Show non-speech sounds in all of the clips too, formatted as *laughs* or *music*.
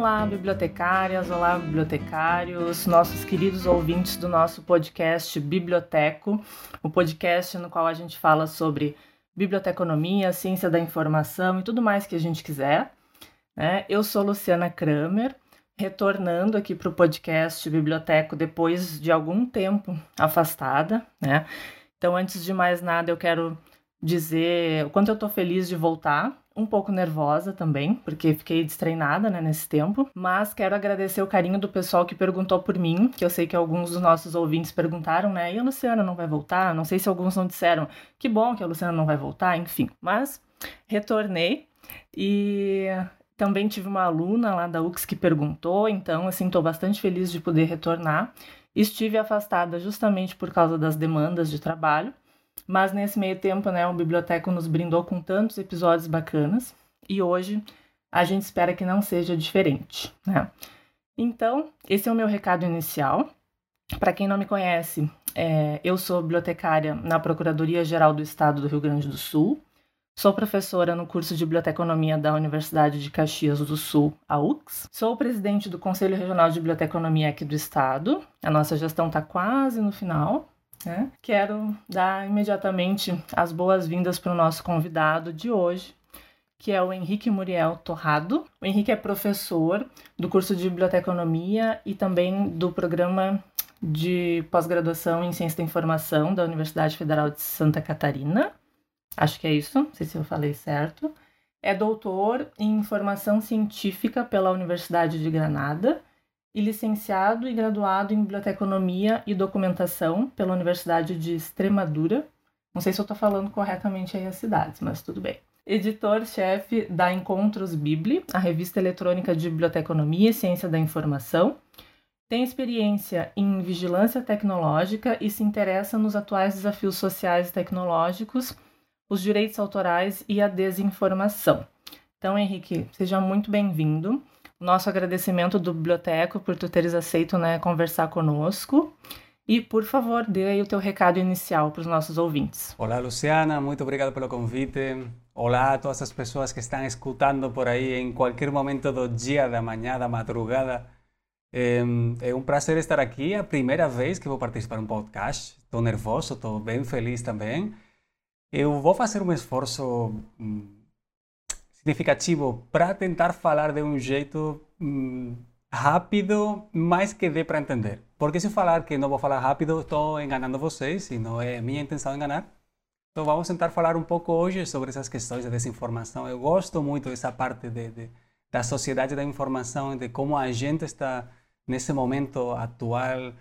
Olá, bibliotecárias, olá, bibliotecários, nossos queridos ouvintes do nosso podcast Biblioteco, o podcast no qual a gente fala sobre biblioteconomia, ciência da informação e tudo mais que a gente quiser. Né? Eu sou Luciana Kramer, retornando aqui para o podcast Biblioteco depois de algum tempo afastada. Né? Então, antes de mais nada, eu quero dizer o quanto eu estou feliz de voltar um pouco nervosa também, porque fiquei destreinada né, nesse tempo. Mas quero agradecer o carinho do pessoal que perguntou por mim, que eu sei que alguns dos nossos ouvintes perguntaram, né? E a Luciana não vai voltar? Não sei se alguns não disseram que bom que a Luciana não vai voltar, enfim. Mas retornei e também tive uma aluna lá da UX que perguntou, então, assim, estou bastante feliz de poder retornar. Estive afastada justamente por causa das demandas de trabalho, mas nesse meio tempo, né, o Biblioteco nos brindou com tantos episódios bacanas e hoje a gente espera que não seja diferente, né? Então, esse é o meu recado inicial. Para quem não me conhece, é, eu sou bibliotecária na Procuradoria Geral do Estado do Rio Grande do Sul. Sou professora no curso de Biblioteconomia da Universidade de Caxias do Sul, a UX. Sou presidente do Conselho Regional de Biblioteconomia aqui do Estado. A nossa gestão está quase no final. Né? Quero dar imediatamente as boas-vindas para o nosso convidado de hoje, que é o Henrique Muriel Torrado. O Henrique é professor do curso de Biblioteconomia e também do programa de pós-graduação em Ciência da Informação da Universidade Federal de Santa Catarina. Acho que é isso, não sei se eu falei certo. É doutor em Informação Científica pela Universidade de Granada e licenciado e graduado em Biblioteconomia e Documentação pela Universidade de Extremadura. Não sei se eu estou falando corretamente aí as cidades, mas tudo bem. Editor-chefe da Encontros Bibli, a revista eletrônica de Biblioteconomia e Ciência da Informação. Tem experiência em vigilância tecnológica e se interessa nos atuais desafios sociais e tecnológicos, os direitos autorais e a desinformação. Então, Henrique, seja muito bem-vindo nosso agradecimento do Biblioteco por tu teres aceito né, conversar conosco. E, por favor, dê aí o teu recado inicial para os nossos ouvintes. Olá, Luciana, muito obrigado pelo convite. Olá a todas as pessoas que estão escutando por aí em qualquer momento do dia, da manhã, da madrugada. É, é um prazer estar aqui, é a primeira vez que vou participar de um podcast. Estou nervoso, estou bem feliz também. Eu vou fazer um esforço hum, significativo para tentar falar de um jeito hum, rápido, mas que dê para entender. Porque se eu falar que não vou falar rápido, estou enganando vocês e não é minha intenção enganar. Então vamos tentar falar um pouco hoje sobre essas questões de desinformação. Eu gosto muito dessa parte de, de, da sociedade da informação, de como a gente está nesse momento atual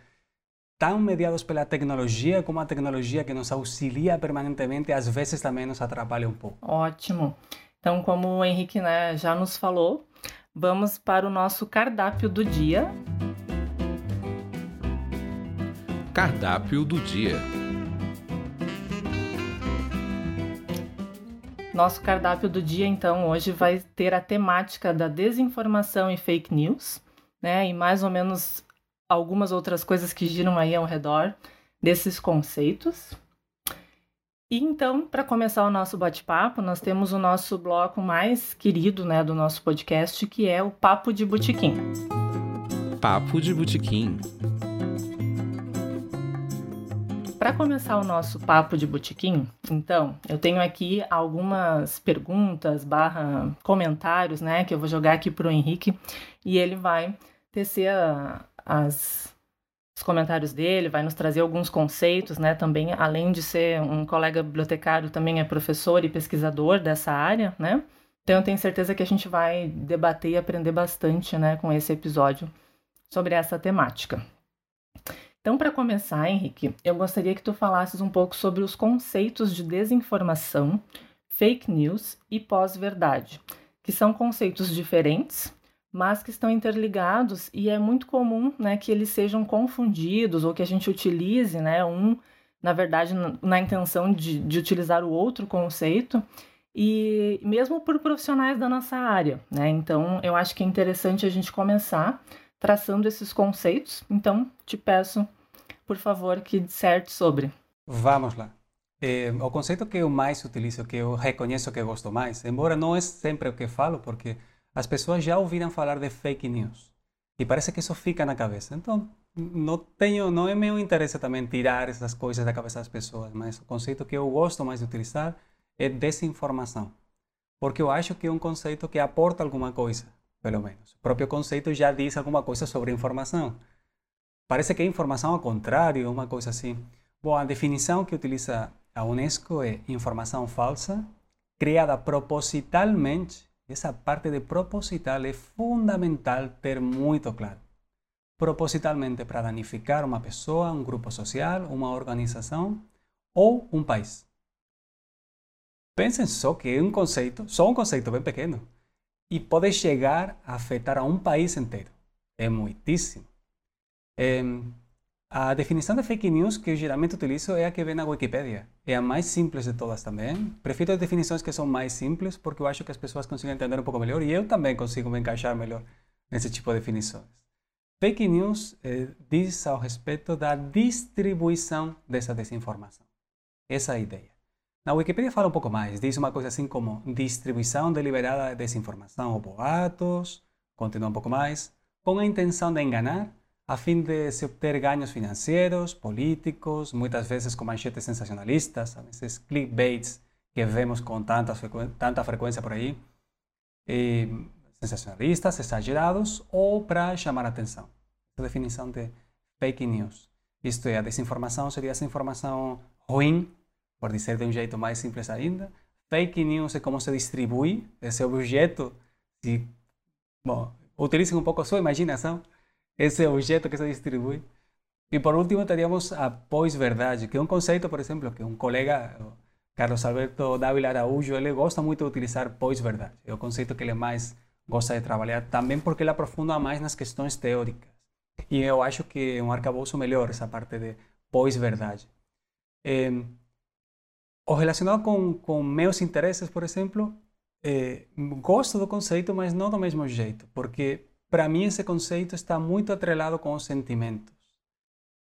tão mediados pela tecnologia, como a tecnologia que nos auxilia permanentemente, às vezes também nos atrapalha um pouco. Ótimo. Então, como o Henrique né, já nos falou, vamos para o nosso cardápio do dia. Cardápio do dia. Nosso cardápio do dia, então, hoje vai ter a temática da desinformação e fake news, né? E mais ou menos algumas outras coisas que giram aí ao redor desses conceitos. E então, para começar o nosso bate-papo, nós temos o nosso bloco mais querido, né, do nosso podcast, que é o Papo de Botequim. Papo de Botequim. Para começar o nosso papo de botequim, então, eu tenho aqui algumas perguntas barra comentários, né, que eu vou jogar aqui para o Henrique e ele vai tecer a, as os comentários dele, vai nos trazer alguns conceitos, né? Também, além de ser um colega bibliotecário, também é professor e pesquisador dessa área, né? Então, eu tenho certeza que a gente vai debater e aprender bastante, né, com esse episódio sobre essa temática. Então, para começar, Henrique, eu gostaria que tu falasses um pouco sobre os conceitos de desinformação, fake news e pós-verdade, que são conceitos diferentes, mas que estão interligados e é muito comum né, que eles sejam confundidos ou que a gente utilize né, um, na verdade, na, intenção de, de utilizar o outro conceito e mesmo por profissionais da nossa área. Né? Então, eu acho que é interessante a gente começar traçando esses conceitos. Então, te peço, por favor, que disserte sobre. Vamos lá. É, o conceito que eu mais utilizo, que eu reconheço que eu gosto mais, embora não é sempre o que falo, porque as pessoas já ouviram falar de fake news. E parece que isso fica na cabeça. Então, não tenho, não é meu interesse também tirar essas coisas da cabeça das pessoas, mas o conceito que eu gosto mais de utilizar é desinformação. Porque eu acho que é um conceito que aporta alguma coisa, pelo menos. O próprio conceito já diz alguma coisa sobre informação. Parece que é informação ao contrário, uma coisa assim. Bom, a definição que utiliza a Unesco é informação falsa, criada propositalmente. Essa parte de proposital é fundamental ter muito claro. Propositalmente para danificar uma pessoa, um grupo social, uma organização ou um país. Pensem só que é um conceito, só um conceito bem pequeno, e pode chegar a afetar a um país inteiro. É muitíssimo. É, a definição de fake news que eu geralmente utilizo é a que vem na Wikipedia. É a mais simples de todas também. Prefiro as definições que são mais simples porque eu acho que as pessoas conseguem entender um pouco melhor e eu também consigo me encaixar melhor nesse tipo de definições. Fake news eh, diz ao respeito da distribuição dessa desinformação. Essa é a ideia. Na Wikipedia fala um pouco mais. Diz uma coisa assim como distribuição deliberada de desinformação ou boatos. Continua um pouco mais. Com a intenção de enganar a fim de se obter ganhos financeiros, políticos, muitas vezes com manchetes sensacionalistas, esses clickbaits que vemos com tanta, tanta frequência por aí, e sensacionalistas, exagerados, ou para chamar atenção. Essa definição de fake news. Isto é, a desinformação seria essa informação ruim, por dizer de um jeito mais simples ainda. Fake news é como se distribui esse objeto. Se, bom, utilizem um pouco a sua imaginação esse objeto que se distribui. E por último teríamos a pós-verdade, que é um conceito, por exemplo, que um colega, Carlos Alberto Dávila Araújo, ele gosta muito de utilizar pós-verdade. É o conceito que ele mais gosta de trabalhar, também porque ele aprofunda mais nas questões teóricas. E eu acho que é um arcabouço melhor essa parte de pós-verdade. O relacionado com, meus interesses, por exemplo, é, gosto do conceito, mas não do mesmo jeito, porque para mim esse conceito está muito atrelado com os sentimentos.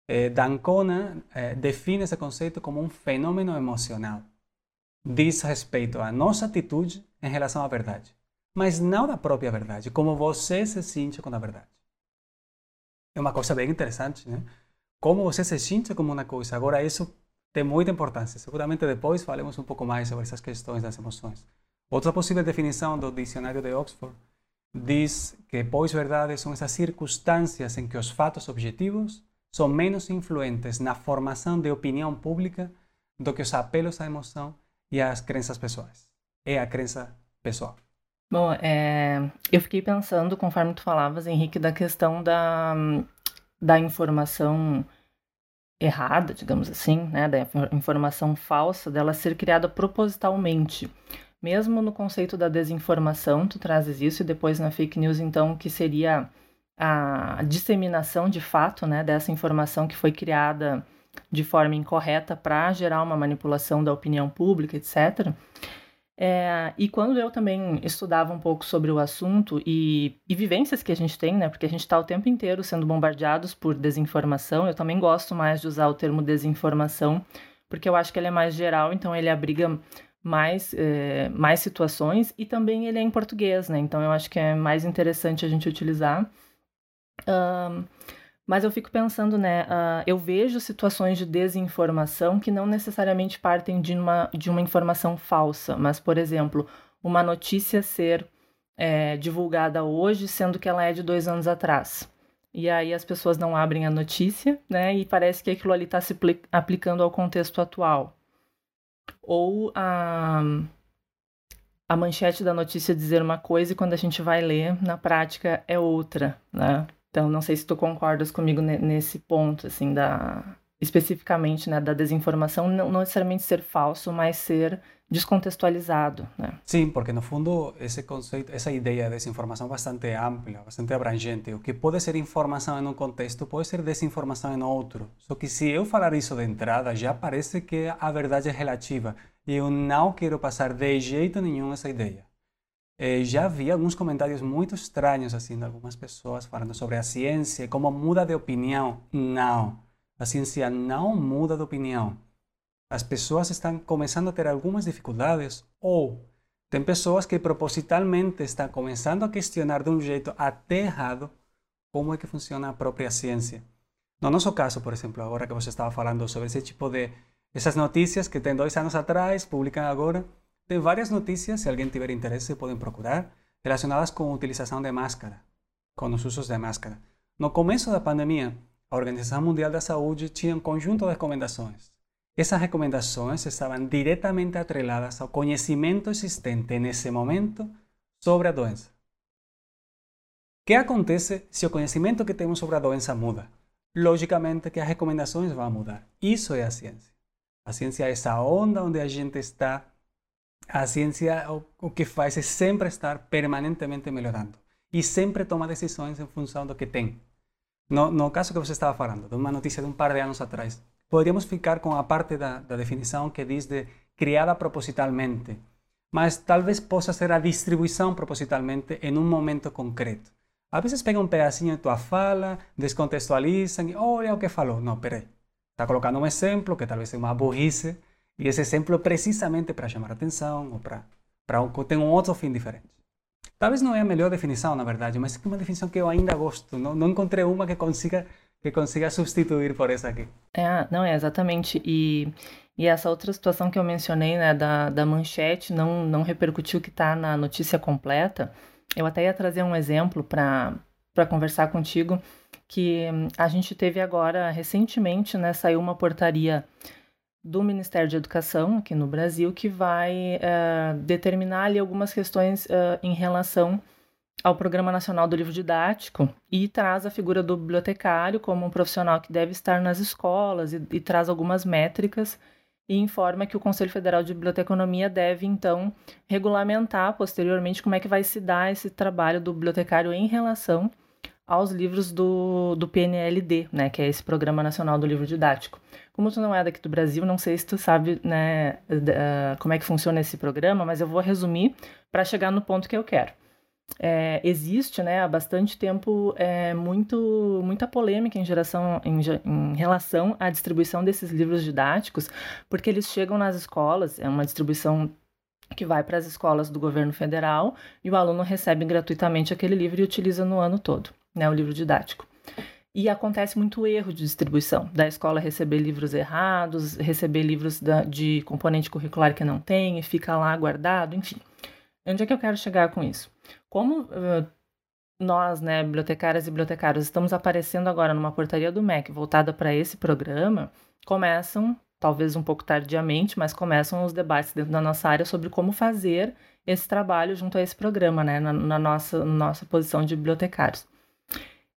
Eh, Dancona eh, define esse conceito como um fenômeno emocional. Diz respeito à nossa atitude em relação à verdade, mas não da própria verdade, como você se sente com a verdade. É uma coisa bem interessante, né? Como você se sente com uma coisa. Agora, isso tem muita importância. Seguramente depois falemos um pouco mais sobre essas questões das emoções. Outra possível definição do dicionário de Oxford diz que pós-verdades são essas circunstâncias em que os fatos objetivos são menos influentes na formação de opinião pública do que os apelos à emoção e às crenças pessoais. É a crença pessoal. Bom, é, eu fiquei pensando, conforme tu falavas, Henrique, da questão da, da informação errada, digamos assim, né, da informação falsa, dela ser criada propositalmente. Mesmo no conceito da desinformação, tu trazes isso, e depois na fake news, então, que seria a disseminação de fato né, dessa informação que foi criada de forma incorreta para gerar uma manipulação da opinião pública, etc. É, e quando eu também estudava um pouco sobre o assunto e, e vivências que a gente tem, né, porque a gente está o tempo inteiro sendo bombardeados por desinformação, eu também gosto mais de usar o termo desinformação, porque eu acho que ele é mais geral, então ele abriga mais, é, mais situações e também ele é em português, né? Então eu acho que é mais interessante a gente utilizar. Um, mas eu fico pensando, né? Uh, eu vejo situações de desinformação que não necessariamente partem de uma, de uma informação falsa, mas, por exemplo, uma notícia ser é, divulgada hoje, sendo que ela é de dois anos atrás. E aí as pessoas não abrem a notícia, né? E parece que aquilo ali está se aplicando ao contexto atual ou a, a manchete da notícia dizer uma coisa e quando a gente vai ler, na prática é outra, né? Então, não sei se tu concordas comigo nesse ponto, assim, da especificamente, né, da desinformação não, não necessariamente ser falso, mas ser descontextualizado, né? Sim, porque no fundo esse conceito, essa ideia de desinformação é bastante ampla, bastante abrangente. O que pode ser informação em um contexto pode ser desinformação em outro. Só que se eu falar isso de entrada, já parece que a verdade é relativa. E eu não quero passar de jeito nenhum essa ideia. Eh, já vi alguns comentários muito estranhos assim de algumas pessoas falando sobre a ciência como muda de opinião. Não, a ciência não muda de opinião as pessoas estão começando a ter algumas dificuldades ou Tem pessoas que propositalmente estão começando a questionar de um jeito até errado como é que funciona a própria ciência. No nosso caso, por exemplo, agora que você estava falando sobre esse tipo de essas notícias que tem dois anos atrás, publicam agora, tem várias notícias, se alguém tiver interesse, podem procurar, relacionadas com a utilização de máscara, com os usos de máscara. No começo da pandemia, a Organização Mundial da Saúde tinha um conjunto de recomendações. Essas recomendações estavam diretamente atreladas ao conhecimento existente nesse momento sobre a doença. O que acontece se o conhecimento que temos sobre a doença muda? Logicamente que as recomendações vão mudar. Isso é a ciência. A ciência é essa onda onde a gente está. A ciência o que faz é sempre estar permanentemente melhorando e sempre toma decisões em função do que tem. No, no caso que você estava falando, de uma notícia de um par de anos atrás, poderíamos ficar com a parte da, da definição que diz de criada propositalmente, mas talvez possa ser a distribuição propositalmente em um momento concreto. Às vezes pega um pedacinho de tua fala, descontextualizam e olha o que falou. Não, peraí. Está colocando um exemplo que talvez é uma burrice, e esse exemplo é precisamente para chamar atenção ou para, para um, ter um outro fim diferente. Talvez não é a melhor definição, na verdade, mas é uma definição que eu ainda gosto. Não, não encontrei uma que consiga que consiga substituir por essa aqui. É, não é exatamente. E, e essa outra situação que eu mencionei, né, da, da manchete, não, não repercutiu que está na notícia completa. Eu até ia trazer um exemplo para conversar contigo, que a gente teve agora, recentemente, né, saiu uma portaria do Ministério de Educação aqui no Brasil que vai uh, determinar ali algumas questões uh, em relação ao Programa Nacional do Livro Didático e traz a figura do bibliotecário como um profissional que deve estar nas escolas e, e traz algumas métricas e informa que o Conselho Federal de Biblioteconomia deve, então, regulamentar posteriormente como é que vai se dar esse trabalho do bibliotecário em relação aos livros do, do PNLD, né, que é esse Programa Nacional do Livro Didático. Como tu não é daqui do Brasil, não sei se tu sabe né, como é que funciona esse programa, mas eu vou resumir para chegar no ponto que eu quero. É, existe né, há bastante tempo é, muito, muita polêmica em, geração, em, em, relação à distribuição desses livros didáticos, porque eles chegam nas escolas, é uma distribuição que vai para as escolas do governo federal e o aluno recebe gratuitamente aquele livro e utiliza no ano todo né, o livro didático. E acontece muito erro de distribuição, da escola receber livros errados, receber livros da, de componente curricular que não tem e fica lá guardado, enfim. Onde é que eu quero chegar com isso? Como nós, né, bibliotecárias e bibliotecários, estamos aparecendo agora numa portaria do MEC voltada para esse programa, começam, talvez um pouco tardiamente, mas começam os debates dentro da nossa área sobre como fazer esse trabalho junto a esse programa, né, na, na nossa, nossa posição de bibliotecários.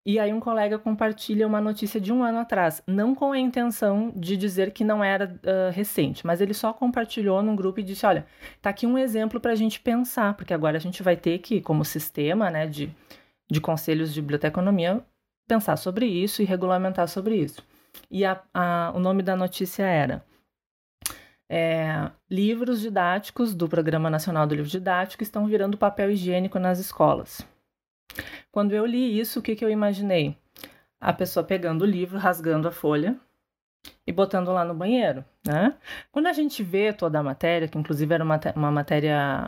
E aí um colega compartilha uma notícia de um ano atrás, não com a intenção de dizer que não era uh, recente, mas ele só compartilhou num grupo e disse, olha, tá aqui um exemplo para a gente pensar, porque agora a gente vai ter que, como sistema né, de, de conselhos de biblioteconomia, pensar sobre isso e regulamentar sobre isso. E a, a, o nome da notícia era é, livros didáticos do Programa Nacional do Livro Didático estão virando papel higiênico nas escolas. Quando eu li isso, o que, que eu imaginei? A pessoa pegando o livro, rasgando a folha e botando lá no banheiro, né? Quando a gente vê toda a matéria, que inclusive era uma, uma matéria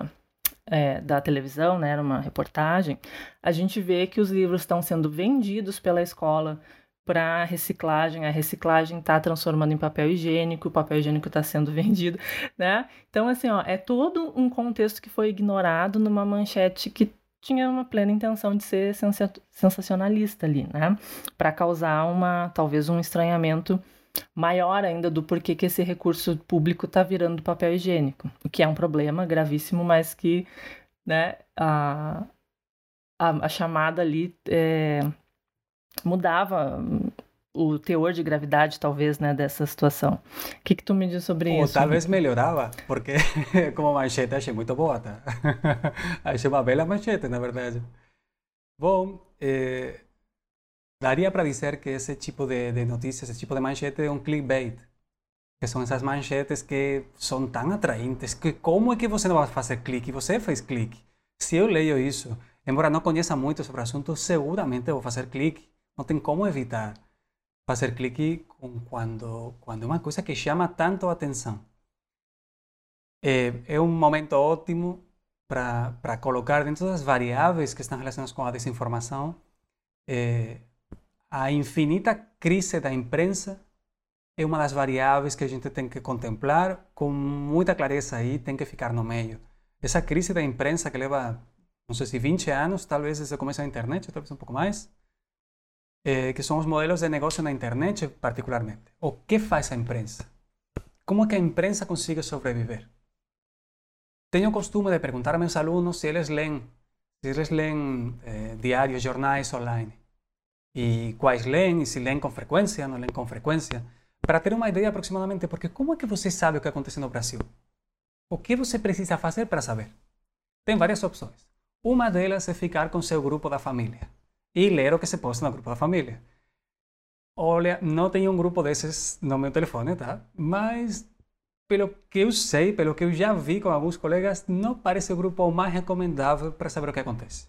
é, da televisão, né, era uma reportagem, a gente vê que os livros estão sendo vendidos pela escola para reciclagem, a reciclagem está transformando em papel higiênico, o papel higiênico está sendo *laughs* vendido, né? Então, assim, ó, é todo um contexto que foi ignorado numa manchete que tinha uma plena intenção de ser sensacionalista ali, né? Para causar uma, talvez um estranhamento maior ainda do porquê que esse recurso público está virando papel higiênico, o que é um problema gravíssimo, mas que, né, a, a, a chamada ali é, mudava o teor de gravidade, talvez, né, dessa situação. O que, que tu me diz sobre Ou isso? talvez melhorava, porque *laughs* como manchete achei muito boa, tá? *laughs* achei uma bela manchete, na verdade. Bom, eh, daria para dizer que esse tipo de, de notícias, esse tipo de manchete é um clickbait. Que são essas manchetes que são tão atraentes que como é que você não vai fazer clique? Você fez clique. Se eu leio isso, embora não conheça muito sobre o assunto, seguramente vou fazer clique. Não tem como evitar fazer clique com quando, quando é uma coisa que chama tanto a atenção. É, é um momento ótimo para colocar dentro das variáveis que estão relacionadas com a desinformação é, a infinita crise da imprensa é uma das variáveis que a gente tem que contemplar com muita clareza aí, tem que ficar no meio. Essa crise da imprensa que leva, não sei se 20 anos, talvez desde o começo da internet, talvez um pouco mais, é, que são os modelos de negócio na internet particularmente. O que faz a imprensa? Como é que a imprensa consegue sobreviver? Tenho o costume de perguntar a meus alunos se eles leem, se eles leem eh, diários, jornais online. E quais leem, e se leem com frequência, não leem com frequência para ter uma ideia aproximadamente, porque como é que você sabe o que acontece no Brasil? O que você precisa fazer para saber? Tem várias opções. Uma delas é ficar com seu grupo da família e ler o que se posta no grupo da família. Olha, não tenho um grupo desses no meu telefone, tá? Mas pelo que eu sei, pelo que eu já vi com alguns colegas, não parece o grupo mais recomendável para saber o que acontece.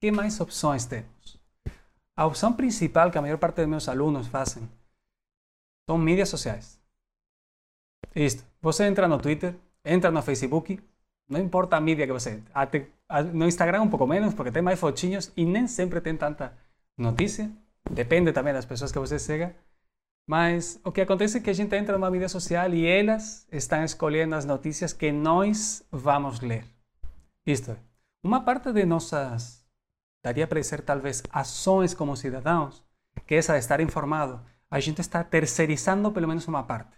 Que mais opções temos? A opção principal que a maior parte dos meus alunos fazem são mídias sociais. Isto. Você entra no Twitter, entra no Facebook, não importa a mídia que você entra. No Instagram um pouco menos, porque tem mais fotinhos e nem sempre tem tanta notícia. Depende também das pessoas que você siga. Mas o que acontece é que a gente entra numa mídia social e elas estão escolhendo as notícias que nós vamos ler. Isto é, uma parte de nossas, daria para dizer talvez, ações como cidadãos, que é essa de estar informado, a gente está terceirizando pelo menos uma parte,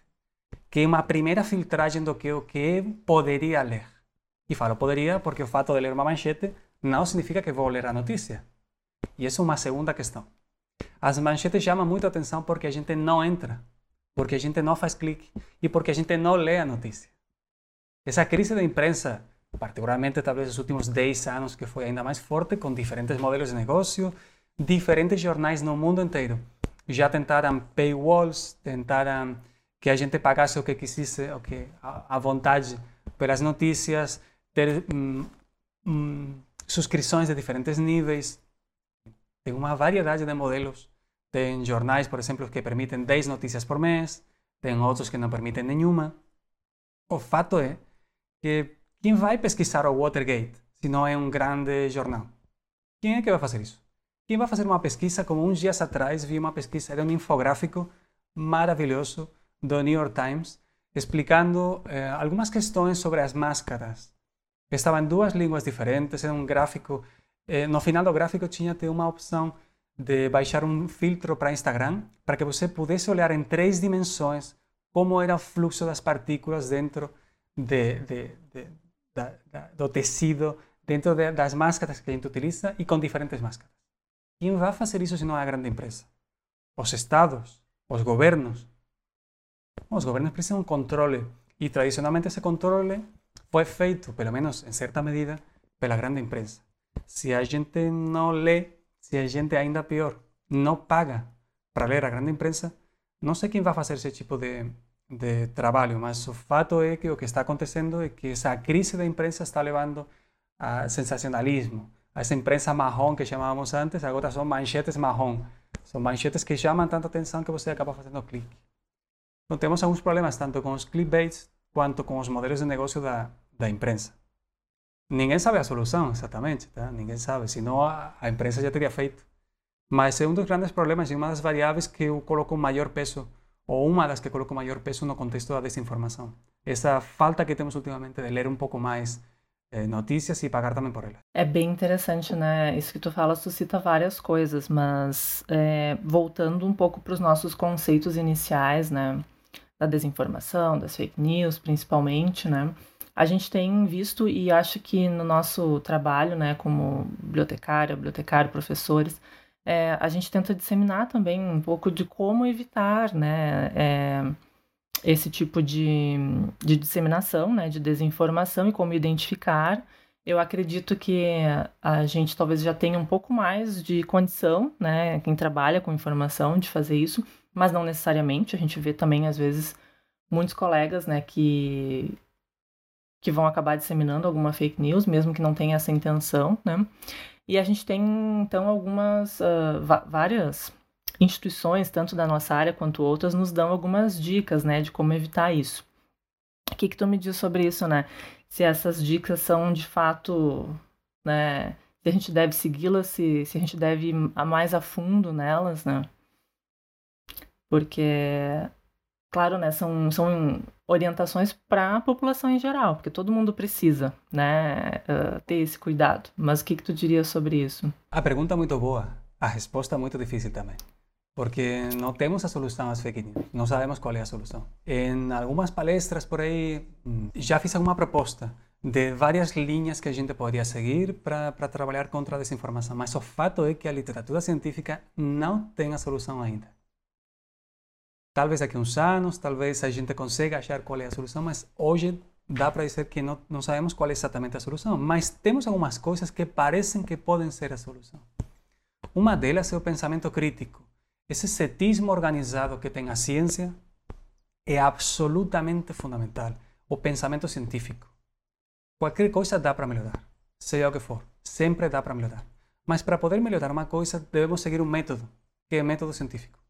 que é uma primeira filtragem do que que poderia ler. E falo poderia porque o fato de ler uma manchete não significa que vou ler a notícia. E essa é uma segunda questão. As manchetes chamam muito atenção porque a gente não entra, porque a gente não faz clique e porque a gente não lê a notícia. Essa crise da imprensa, particularmente talvez nos últimos 10 anos, que foi ainda mais forte, com diferentes modelos de negócio, diferentes jornais no mundo inteiro, já tentaram paywalls, tentaram que a gente pagasse o que quisesse, o que a, vontade pelas notícias, ter hum, hum, subscrições de diferentes níveis. Tem uma variedade de modelos. Tem jornais, por exemplo, que permitem 10 notícias por mês, tem outros que não permitem nenhuma. O fato é que quem vai pesquisar o Watergate se não é um grande jornal? Quem é que vai fazer isso? Quem vai fazer uma pesquisa, como uns dias atrás vi uma pesquisa, era um infográfico maravilhoso do New York Times, explicando eh, algumas questões sobre as máscaras. Estava em duas línguas diferentes, era um gráfico. Eh, no final do gráfico tinha até uma opção de baixar um filtro para Instagram, para que você pudesse olhar em três dimensões como era o fluxo das partículas dentro de, de, de, da, da, do tecido, dentro das máscaras que a gente utiliza e com diferentes máscaras. Quem vai fazer isso se não é a grande empresa? Os estados, os governos. Os governos precisam de controle e tradicionalmente esse controle foi feito, pelo menos em certa medida, pela grande empresa. Se a gente não lê, se a gente ainda pior, não paga para ler a grande empresa, não sei quem vai fazer esse tipo de, de trabalho, mas o fato é que o que está acontecendo é que essa crise da imprensa está levando a sensacionalismo, essa imprensa marrom que chamávamos antes, agora são manchetes marrom. São manchetes que chamam tanta atenção que você acaba fazendo clique. Então temos alguns problemas tanto com os clickbaits quanto com os modelos de negócio da, da imprensa. Ninguém sabe a solução exatamente, tá? ninguém sabe, senão a, a imprensa já teria feito. Mas é um dos grandes problemas e uma das variáveis que eu coloco maior peso, ou uma das que coloco maior peso no contexto da desinformação. Essa falta que temos ultimamente de ler um pouco mais é, notícias e pagar também por elas. É bem interessante, né? Isso que tu fala suscita várias coisas, mas é, voltando um pouco para os nossos conceitos iniciais, né? Da desinformação, das fake news, principalmente, né? A gente tem visto e acho que no nosso trabalho, né, como bibliotecária, bibliotecário, professores, é, a gente tenta disseminar também um pouco de como evitar, né? É, esse tipo de, de disseminação, né, de desinformação e como identificar. Eu acredito que a gente talvez já tenha um pouco mais de condição, né, quem trabalha com informação, de fazer isso, mas não necessariamente. A gente vê também, às vezes, muitos colegas, né, que, que vão acabar disseminando alguma fake news, mesmo que não tenha essa intenção, né. E a gente tem, então, algumas, uh, várias instituições, tanto da nossa área quanto outras, nos dão algumas dicas, né, de como evitar isso. O que, que tu me diz sobre isso, né? se essas dicas são de fato, né, se a gente deve segui-las, se, se a gente deve ir a mais a fundo nelas, né? Porque, claro, né, são, são orientações para a população em geral, porque todo mundo precisa, né, uh, ter esse cuidado. Mas o que, que tu diria sobre isso? A pergunta é muito boa, a resposta é muito difícil também. Porque não temos a solução às fake news, não sabemos qual é a solução. Em algumas palestras por aí, já fiz alguma proposta de várias linhas que a gente poderia seguir para trabalhar contra a desinformação, mas o fato é que a literatura científica não tem a solução ainda. Talvez daqui a uns anos, talvez a gente consiga achar qual é a solução, mas hoje dá para dizer que não, não sabemos qual é exatamente a solução. Mas temos algumas coisas que parecem que podem ser a solução. Uma delas é o pensamento crítico. Esse cetismo organizado que tem a ciência é absolutamente fundamental. O pensamento científico. Qualquer coisa dá para melhorar, seja o que for, sempre dá para melhorar. Mas para poder melhorar uma coisa, devemos seguir um método, que é o método científico.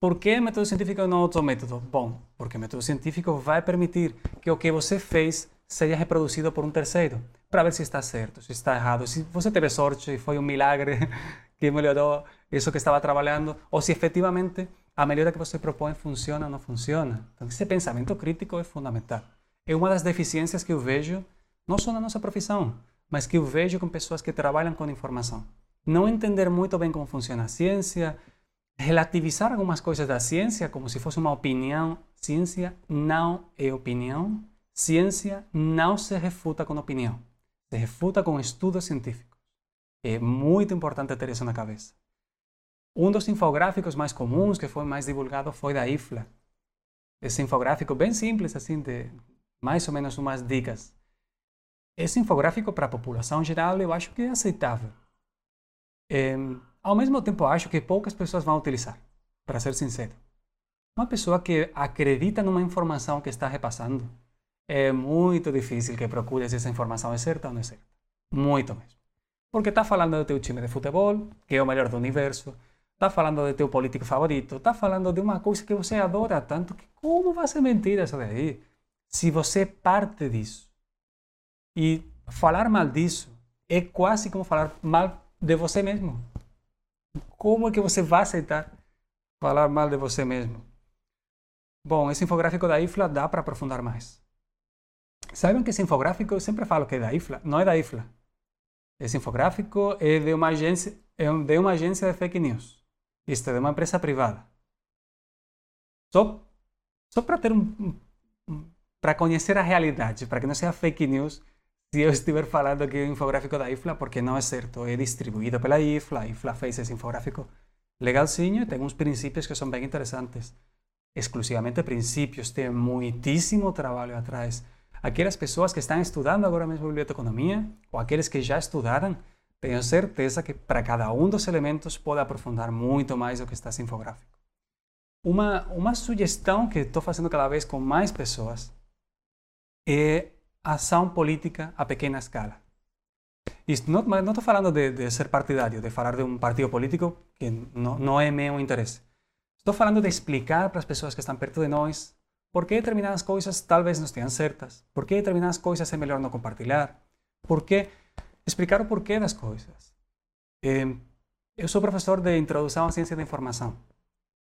Por que método científico e não outro método? Bom, porque método científico vai permitir que o que você fez seja reproduzido por um terceiro, para ver se está certo, se está errado, se você teve sorte e foi um milagre *laughs* que melhorou isso que estava trabalhando, ou se efetivamente a melhora que você propõe funciona ou não funciona. Então, esse pensamento crítico é fundamental. É uma das deficiências que eu vejo, não só na nossa profissão, mas que eu vejo com pessoas que trabalham com informação. Não entender muito bem como funciona a ciência, relativizar algumas coisas da ciência como se fosse uma opinião. Ciência não é opinião. Ciência não se refuta com opinião. Se refuta com estudos científicos. É muito importante ter isso na cabeça. Um dos infográficos mais comuns que foi mais divulgado foi da IFLA. Esse infográfico bem simples, assim, de mais ou menos umas dicas. Esse infográfico para a população geral eu acho que é aceitável. É, ao mesmo tempo, acho que poucas pessoas vão utilizar, para ser sincero. Uma pessoa que acredita numa informação que está repassando, é muito difícil que procure se essa informação é certa ou não é certa. Muito mesmo. Porque está falando do teu time de futebol, que é o melhor do universo, está falando do teu político favorito, está falando de uma coisa que você adora tanto, que como vai ser mentira isso daí? Se você parte disso. E falar mal disso é quase como falar mal de você mesmo. Como é que você vai aceitar falar mal de você mesmo? Bom, esse infográfico da IFLA dá para aprofundar mais. Saibam que esse infográfico, eu sempre falo que é da IFLA, não é da IFLA. Esse infográfico é de uma agência, é de uma agência de fake news. Isto é de uma empresa privada. Só, só para ter um, um para conhecer a realidade, para que não seja fake news se eu estiver falando aqui do infográfico da IFLA, porque não é certo, é distribuído pela IFLA, a IFLA fez esse infográfico legalzinho e tem uns princípios que são bem interessantes. Exclusivamente princípios, tem muitíssimo trabalho atrás. Aquelas pessoas que estão estudando agora mesmo biblioteconomia, ou aqueles que já estudaram, tenho certeza que para cada um dos elementos pode aprofundar muito mais do que está esse infográfico. Uma, uma sugestão que estou fazendo cada vez com mais pessoas é ação política a pequena escala. Isto não estou falando de, de, ser partidário, de falar de um partido político que não, não é meu interesse. Estou falando de explicar para as pessoas que estão perto de nós por que determinadas coisas talvez não estejam certas, por que determinadas coisas é melhor não compartilhar, por que explicar o porquê das coisas. Eu sou professor de introdução à ciência da informação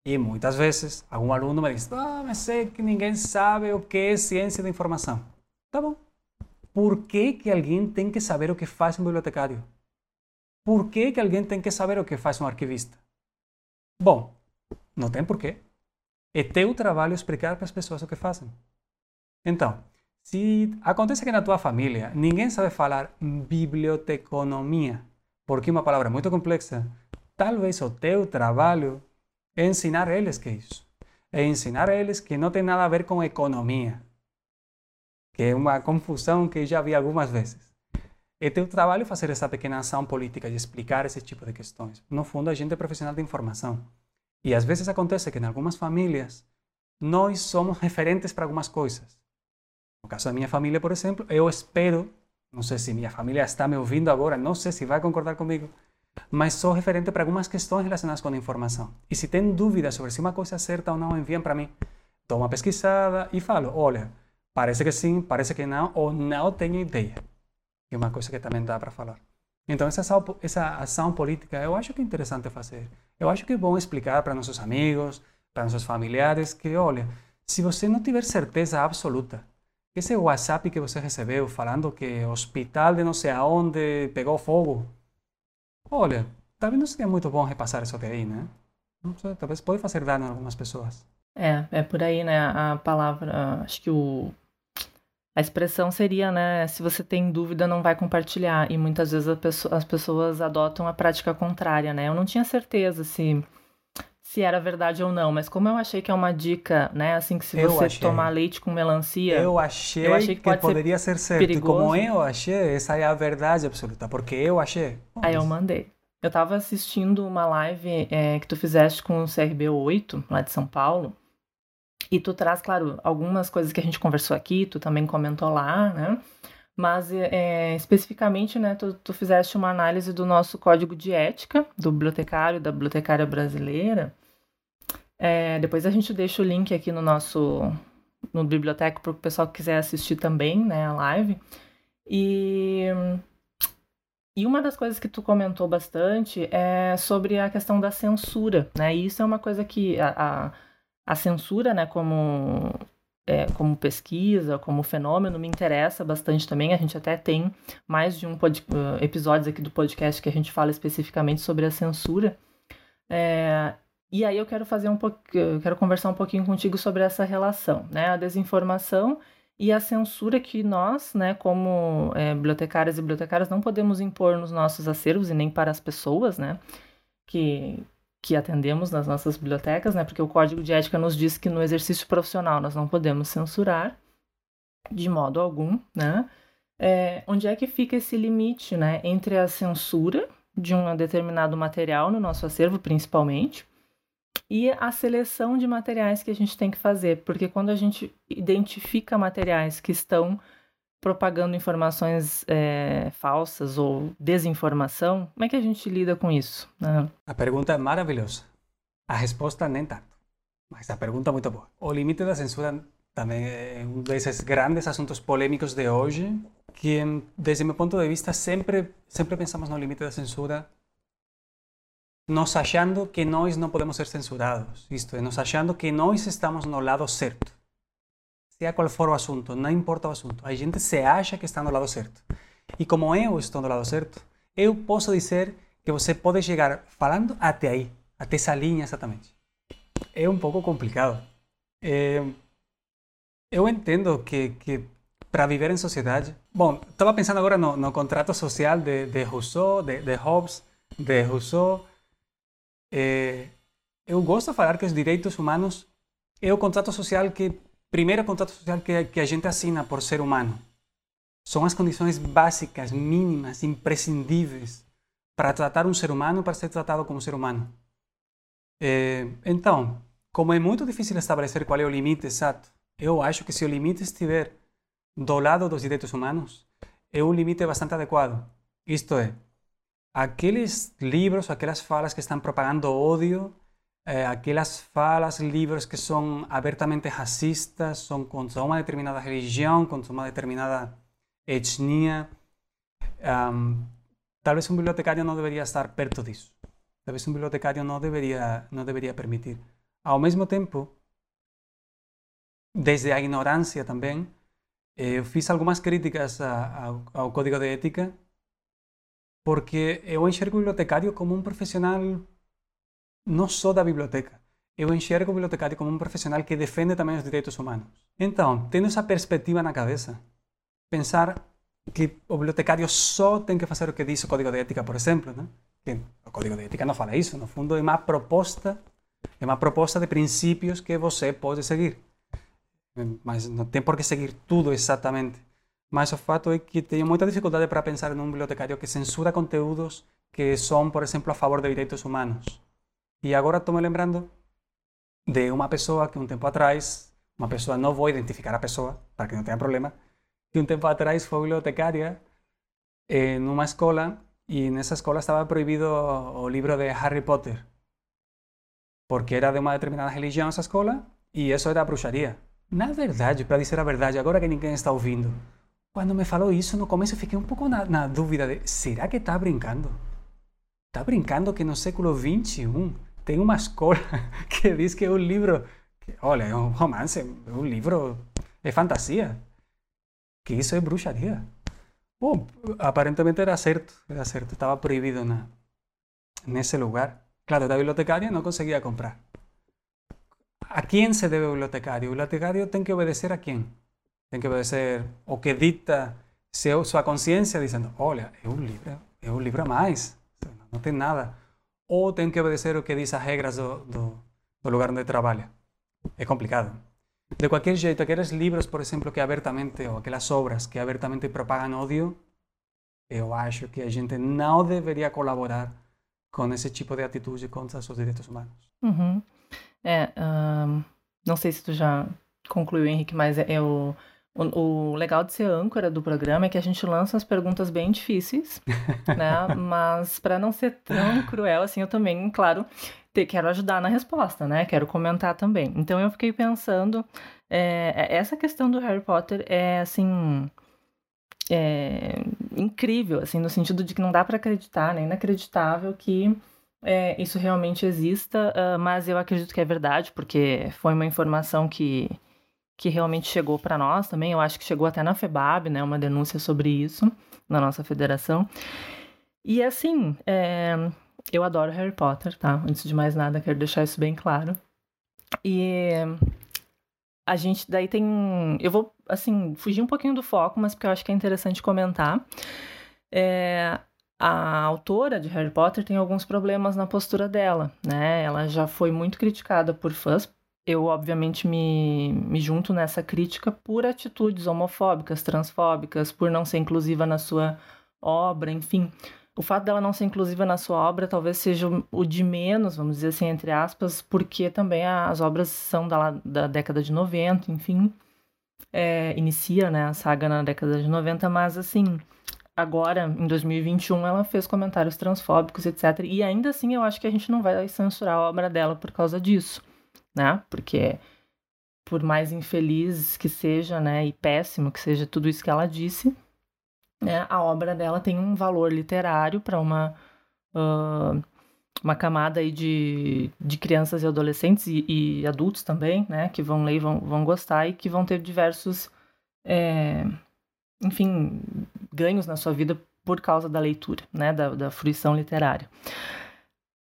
e muitas vezes algum aluno me diz: Ah, mas sei que ninguém sabe o que é ciência da informação. Tá bom. Por que, que alguém tem que saber o que faz um bibliotecário? Por que, que alguém tem que saber o que faz um arquivista? Bom, não tem porquê. É teu trabalho explicar para as pessoas o que fazem. Então, se acontece que na tua família ninguém sabe falar biblioteconomia, porque é uma palavra muito complexa, talvez o teu trabalho é ensinar eles que é isso. É ensinar eles que não tem nada a ver com economia, que é uma confusão que já vi algumas vezes. É teu trabalho fazer essa pequena ação política e explicar esse tipo de questões. No fundo, a gente é profissional de informação. E às vezes acontece que em algumas famílias nós somos referentes para algumas coisas. No caso da minha família, por exemplo, eu espero, não sei se minha família está me ouvindo agora, não sei se vai concordar comigo, mas sou referente para algumas questões relacionadas com a informação. E se tem dúvidas sobre se uma coisa é certa ou não, enviam para mim. Dou uma pesquisada e falo, olha, parece que sim, parece que não, ou não tenho ideia. É uma coisa que também dá para falar. Então, essa ação, essa ação política eu acho que é interessante fazer. Eu acho que é bom explicar para nossos amigos, para nossos familiares, que, olha, se você não tiver certeza absoluta, esse WhatsApp que você recebeu falando que hospital de não sei aonde pegou fogo, olha, talvez não seria muito bom repassar isso daí, né? Sei, talvez pode fazer dano a algumas pessoas. É, é por aí, né? A palavra, acho que o a expressão seria, né, se você tem dúvida, não vai compartilhar. E muitas vezes pessoa, as pessoas adotam a prática contrária, né? Eu não tinha certeza se se era verdade ou não, mas como eu achei que é uma dica, né, assim que se eu você achei. tomar leite com melancia, eu achei, eu achei que, que poderia ser, ser certo. Perigoso. Como eu achei, essa é a verdade absoluta, porque eu achei. Aí eu mandei. Eu tava assistindo uma live é, que tu fizeste com o CRB8, lá de São Paulo, e tu traz, claro, algumas coisas que a gente conversou aqui, tu também comentou lá, né? Mas é, especificamente, né, tu, tu fizeste uma análise do nosso código de ética do bibliotecário, da bibliotecária brasileira, é, depois a gente deixa o link aqui no nosso no biblioteca para o pessoal que quiser assistir também, né, a live. E e uma das coisas que tu comentou bastante é sobre a questão da censura, né? E isso é uma coisa que a, a, a censura, né, como é, como pesquisa, como fenômeno, me interessa bastante também. A gente até tem mais de um pod, uh, episódios aqui do podcast que a gente fala especificamente sobre a censura. É, e aí eu quero fazer um pouco, quero conversar um pouquinho contigo sobre essa relação, né? A desinformação e a censura que nós, né, como é, bibliotecárias e bibliotecários, não podemos impor nos nossos acervos e nem para as pessoas, né, que, que atendemos nas nossas bibliotecas, né, porque o Código de Ética nos diz que no exercício profissional nós não podemos censurar de modo algum, né, é, onde é que fica esse limite, né, entre a censura de um determinado material no nosso acervo, principalmente, e a seleção de materiais que a gente tem que fazer, porque quando a gente identifica materiais que estão propagando informações é, falsas ou desinformação, como é que a gente lida com isso? Né? A pergunta é maravilhosa. A resposta nem tanto, mas a pergunta é muito boa. O limite da censura também é um desses grandes assuntos polêmicos de hoje, que, desde meu ponto de vista, sempre, sempre pensamos no limite da censura nos achando que nós não podemos ser censurados. Isto é, nos achando que nós estamos no lado certo. Seja qual for o assunto, não importa o assunto. A gente se acha que está no lado certo. E como eu estou no lado certo, eu posso dizer que você pode chegar falando até aí, até essa linha exatamente. É um pouco complicado. É, eu entendo que, que para viver em sociedade. Bom, estava pensando agora no, no contrato social de, de Rousseau, de, de Hobbes, de Rousseau, é, eu gosto de falar que os direitos humanos é o contrato social que primeiro contrato social que, que a gente assina por ser humano. São as condições básicas, mínimas, imprescindíveis para tratar um ser humano, para ser tratado como ser humano. É, então, como é muito difícil estabelecer qual é o limite exato, eu acho que se o limite estiver do lado dos direitos humanos, é um limite bastante adequado. Isto é, aqueles livros, aquelas falas que estão propagando ódio, eh, aquelas falas, livros que são abertamente racistas, são contra uma determinada religião, contra uma determinada etnia. Um, talvez um bibliotecário não deveria estar perto disso. Talvez um bibliotecário não deveria, não deveria permitir. Ao mesmo tempo, desde a ignorância também, eh, eu fiz algumas críticas ao, ao Código de Ética porque eu enxergo o bibliotecário como um profissional não só da biblioteca. Eu enxergo o bibliotecário como um profissional que defende também os direitos humanos. Então, tendo essa perspectiva na cabeça, pensar que o bibliotecário só tem que fazer o que diz o Código de Ética, por exemplo, né? que o Código de Ética não fala isso, no fundo é uma proposta, é uma proposta de princípios que você pode seguir. Mas não tem por que seguir tudo exatamente. Mas o fato é que tenho muita dificuldade para pensar num bibliotecário que censura conteúdos que são, por exemplo, a favor de direitos humanos. E agora estou me lembrando de uma pessoa que um tempo atrás, uma pessoa, não vou identificar a pessoa, para que não tenha problema, que um tempo atrás foi bibliotecária eh, numa escola e nessa escola estava proibido o livro de Harry Potter, porque era de uma determinada religião essa escola e isso era bruxaria. Na verdade, para dizer a verdade, agora que ninguém está ouvindo, quando me falou isso no começo, fiquei um pouco na, na dúvida de: será que está brincando? Está brincando que no século XXI tem uma escola *laughs* que diz que é um. Que, olha, é um romance, é um livro. É fantasia. Que isso é bruxaria. Bom, aparentemente era certo, era certo. Estava proibido na, nesse lugar. Claro, la bibliotecaria não conseguia comprar. ¿A quién se debe o bibliotecário? O bibliotecário tem que obedecer a quem? Tem que obedecer o que dicta seu, sua consciência, dizendo: olha, é um livro, é um livro a mais, não tem nada. Ou tem que obedecer o que diz as regras do, do, do lugar onde trabalha. É complicado. De qualquer jeito, aqueles livros, por exemplo, que abertamente, ou aquelas obras que abertamente propagam ódio, eu acho que a gente não deveria colaborar com esse tipo de atitude contra os direitos humanos. Uhum. É, um, não sei se tu já concluiu, Henrique, mas é, é o, o, legal de ser âncora do programa é que a gente lança as perguntas bem difíceis, *laughs* né? Mas para não ser tão cruel assim, eu também, claro, te, quero ajudar na resposta, né? Quero comentar também. Então eu fiquei pensando, é, é essa questão do Harry Potter é assim é, incrível, assim, no sentido de que não dá para acreditar, né? Inacreditável que é, isso realmente exista, uh, mas eu acredito que é verdade, porque foi uma informação que, que realmente chegou para nós também. Eu acho que chegou até na FEBAB, né? Uma denúncia sobre isso na nossa federação. E assim, é, eu adoro Harry Potter, tá? Antes de mais nada, quero deixar isso bem claro. E a gente daí tem. Eu vou, assim, fugir um pouquinho do foco, mas porque eu acho que é interessante comentar. É, a autora de Harry Potter tem alguns problemas na postura dela, né? Ela já foi muito criticada por fãs. Eu, obviamente, me, me junto nessa crítica por atitudes homofóbicas, transfóbicas, por não ser inclusiva na sua obra, enfim o fato dela não ser inclusiva na sua obra talvez seja o de menos, vamos dizer assim, entre aspas, porque também as obras são da, da década de 90, enfim. É, inicia né, a saga na década de 90, mas assim, agora, em 2021, ela fez comentários transfóbicos, etc. E ainda assim, eu acho que a gente não vai censurar a obra dela por causa disso, né? Porque por mais infeliz que seja, né, e péssimo que seja tudo isso que ela disse, né, a obra dela tem um valor literário para uma, uh, uma camada aí de, de crianças e adolescentes e, e, adultos também, né, que vão ler vão, vão gostar e que vão ter diversos, é, enfim, ganhos na sua vida por causa da leitura, né, da, da fruição literária.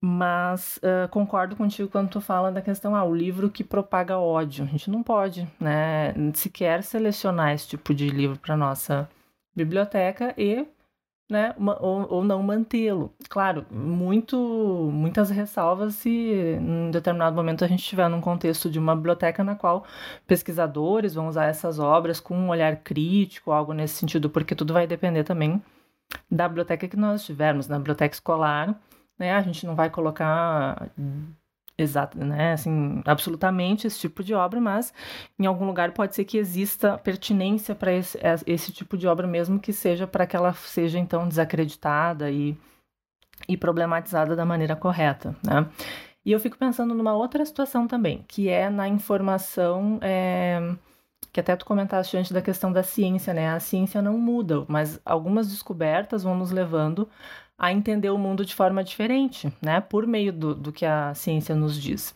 Mas uh, concordo contigo quando tu fala da questão, ah, o livro que propaga ódio. A gente não pode, né, sequer selecionar esse tipo de livro para nossa biblioteca e né, ou, ou não mantê-lo. Claro, muito, muitas ressalvas se em determinado momento a gente estiver num contexto de uma biblioteca na qual pesquisadores vão usar essas obras com um olhar crítico, algo nesse sentido, porque tudo vai depender também da biblioteca que nós tivermos, na biblioteca escolar, né, a gente não vai colocar exato, né, assim, absolutamente esse tipo de obra, mas em algum lugar pode ser que exista pertinência para esse, esse tipo de obra mesmo que seja para que ela seja então desacreditada e, e problematizada da maneira correta, né? E eu fico pensando numa outra situação também, que é na informação é, que até tu comentaste antes da questão da ciência, né? A ciência não muda, mas algumas descobertas vão nos levando a entender o mundo de forma diferente, né? Por meio do, do que a ciência nos diz.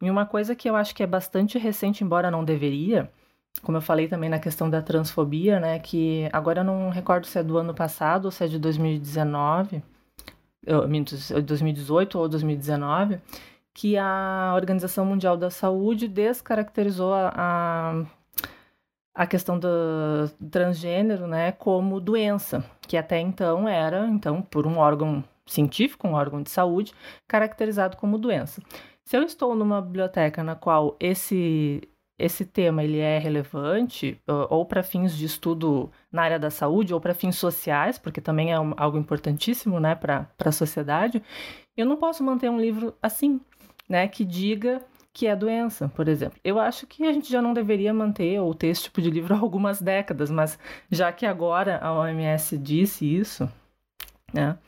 E uma coisa que eu acho que é bastante recente, embora não deveria, como eu falei também na questão da transfobia, né? Que agora eu não recordo se é do ano passado ou se é de 2019, 2018 ou 2019, que a Organização Mundial da Saúde descaracterizou a, a a questão do transgênero, né, como doença, que até então era, então, por um órgão científico, um órgão de saúde, caracterizado como doença. Se eu estou numa biblioteca na qual esse esse tema ele é relevante ou para fins de estudo na área da saúde ou para fins sociais, porque também é algo importantíssimo, né, para a sociedade, eu não posso manter um livro assim, né, que diga que é doença, por exemplo. Eu acho que a gente já não deveria manter ou ter esse tipo de livro há algumas décadas, mas já que agora a OMS disse isso, né?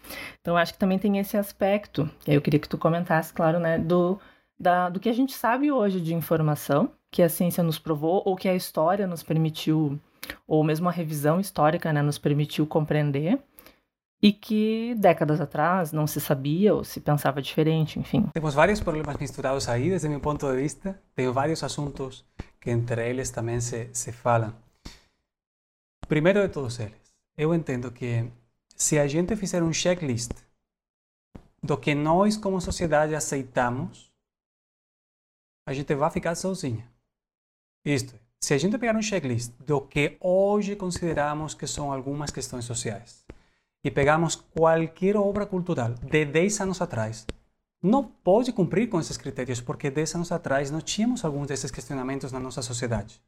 Então acho que também tem esse aspecto. E aí eu queria que tu comentasse, claro, né, do, da, do que a gente sabe hoje de informação, que a ciência nos provou ou que a história nos permitiu, ou mesmo a revisão histórica né, nos permitiu compreender e que décadas atrás não se sabia ou se pensava diferente, enfim. Temos vários problemas misturados aí, desde meu ponto de vista. Tem vários assuntos que entre eles também se, se falam. Primeiro de todos eles, eu entendo que se a gente fizer um checklist do que nós como sociedade aceitamos, a gente vai ficar sozinha. Isto, se a gente pegar um checklist do que hoje consideramos que são algumas questões sociais e pegamos qualquer obra cultural de 10 anos atrás, não pode cumprir com esses critérios porque 10 anos atrás não tínhamos alguns desses questionamentos na nossa sociedade.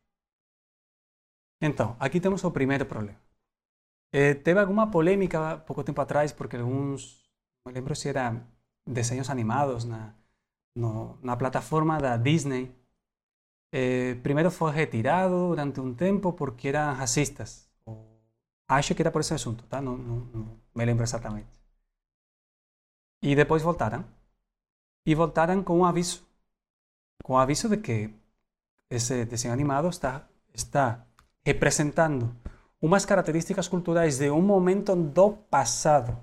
Então, aqui temos o primeiro problema. Eh, teve alguma polêmica pouco tempo atrás porque alguns, não lembro se eram desenhos animados na, no, na plataforma da Disney, eh, primeiro foi retirado durante um tempo porque eram racistas. Acho que era por esse assunto, tá? Não, não, não me lembro exatamente. E depois voltaram. E voltaram com um aviso. Com o aviso de que esse desenho animado está, está representando umas características culturais de um momento do passado.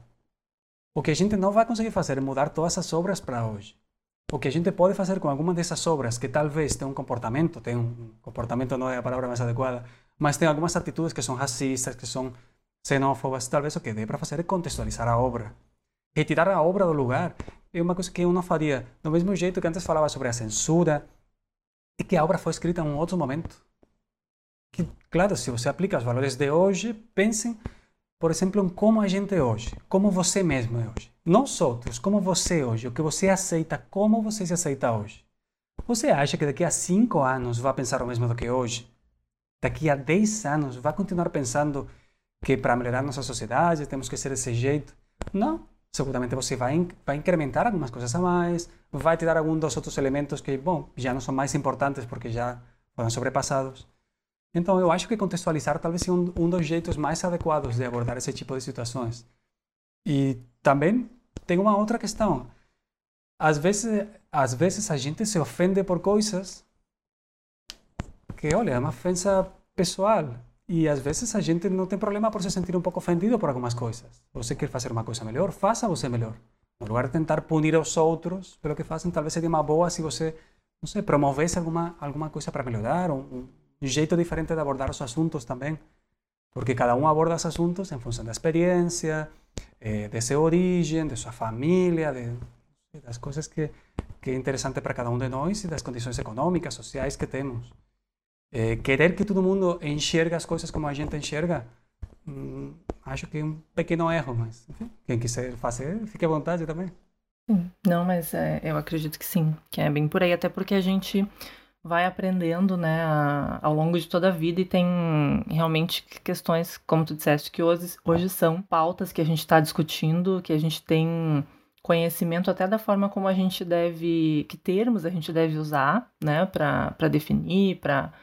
O que a gente não vai conseguir fazer é mudar todas as obras para hoje. O que a gente pode fazer com alguma dessas obras que talvez tenham um comportamento, tem um comportamento não é a palavra mais adequada, mas tem algumas atitudes que são racistas, que são xenófobas, talvez o que dê para fazer é contextualizar a obra. Retirar a obra do lugar é uma coisa que eu não faria. Do mesmo jeito que antes falava sobre a censura, e que a obra foi escrita em um outro momento que, claro, se você aplica os valores de hoje, pensem, por exemplo, em como a gente é hoje, como você mesmo é hoje. Não os outros, como você é hoje, o que você aceita, como você se aceita hoje. Você acha que daqui a cinco anos vai pensar o mesmo do que hoje? Daqui a dez anos vai continuar pensando que para melhorar nossa sociedade temos que ser desse jeito? Não. Seguramente você vai, vai incrementar algumas coisas a mais, vai tirar algum dos outros elementos que, bom, já não são mais importantes porque já foram sobrepassados. Então, eu acho que contextualizar talvez seja um, um dos jeitos mais adequados de abordar esse tipo de situações. E também tem uma outra questão. Às vezes, às vezes a gente se ofende por coisas que, olha, é uma ofensa pessoal. E às vezes a gente não tem problema por se sentir um pouco ofendido por algumas coisas. Você quer fazer uma coisa melhor? Faça você melhor. No lugar de tentar punir os outros pelo que fazem, talvez seria uma boa se você, não sei, promovesse alguma, alguma coisa para melhorar, um, um jeito diferente de abordar os assuntos também, porque cada um aborda os assuntos em função da experiência, eh, de sua origem, de sua família, de, das coisas que, que é interessante para cada um de nós e das condições econômicas, sociais que temos. Eh, querer que todo mundo enxerga as coisas como a gente enxerga, hum, acho que é um pequeno erro, mas enfim, quem quiser fazer, fique à vontade também. Não, mas é, eu acredito que sim, que é bem por aí, até porque a gente vai aprendendo, né, a, ao longo de toda a vida e tem realmente questões, como tu disseste, que hoje, hoje são pautas que a gente está discutindo, que a gente tem conhecimento até da forma como a gente deve, que termos a gente deve usar, né, para definir, para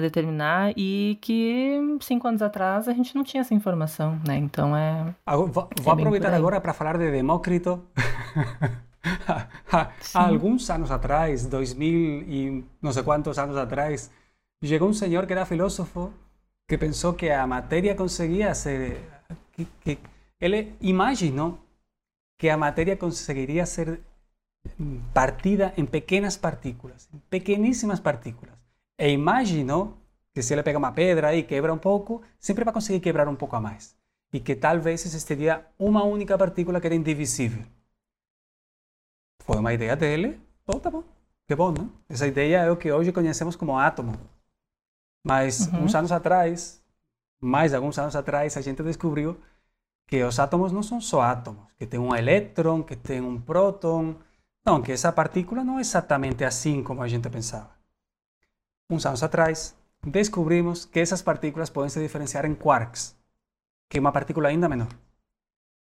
determinar e que cinco anos atrás a gente não tinha essa informação, né? Então é. Vou, vou é aproveitar agora para falar de Demócrito. *laughs* Há alguns anos atrás, 2000 e não sei quantos anos atrás, chegou um senhor que era filósofo que pensou que a matéria conseguia ser. Que, que, ele imaginou que a matéria conseguiria ser partida em pequenas partículas, em pequeníssimas partículas. E imaginou que se ele pega uma pedra e quebra um pouco, sempre vai conseguir quebrar um pouco a mais. E que talvez existiria uma única partícula que era indivisível. Foi uma ideia dele, então tá bom. Que bom, né? Essa ideia é o que hoje conhecemos como átomo. Mas uhum. uns anos atrás, mais alguns anos atrás, a gente descobriu que os átomos não são só átomos, que tem um elétron, que tem um próton. Não, que essa partícula não é exatamente assim como a gente pensava. Uns anos atrás, descobrimos que essas partículas podem se diferenciar em quarks, que é uma partícula ainda menor.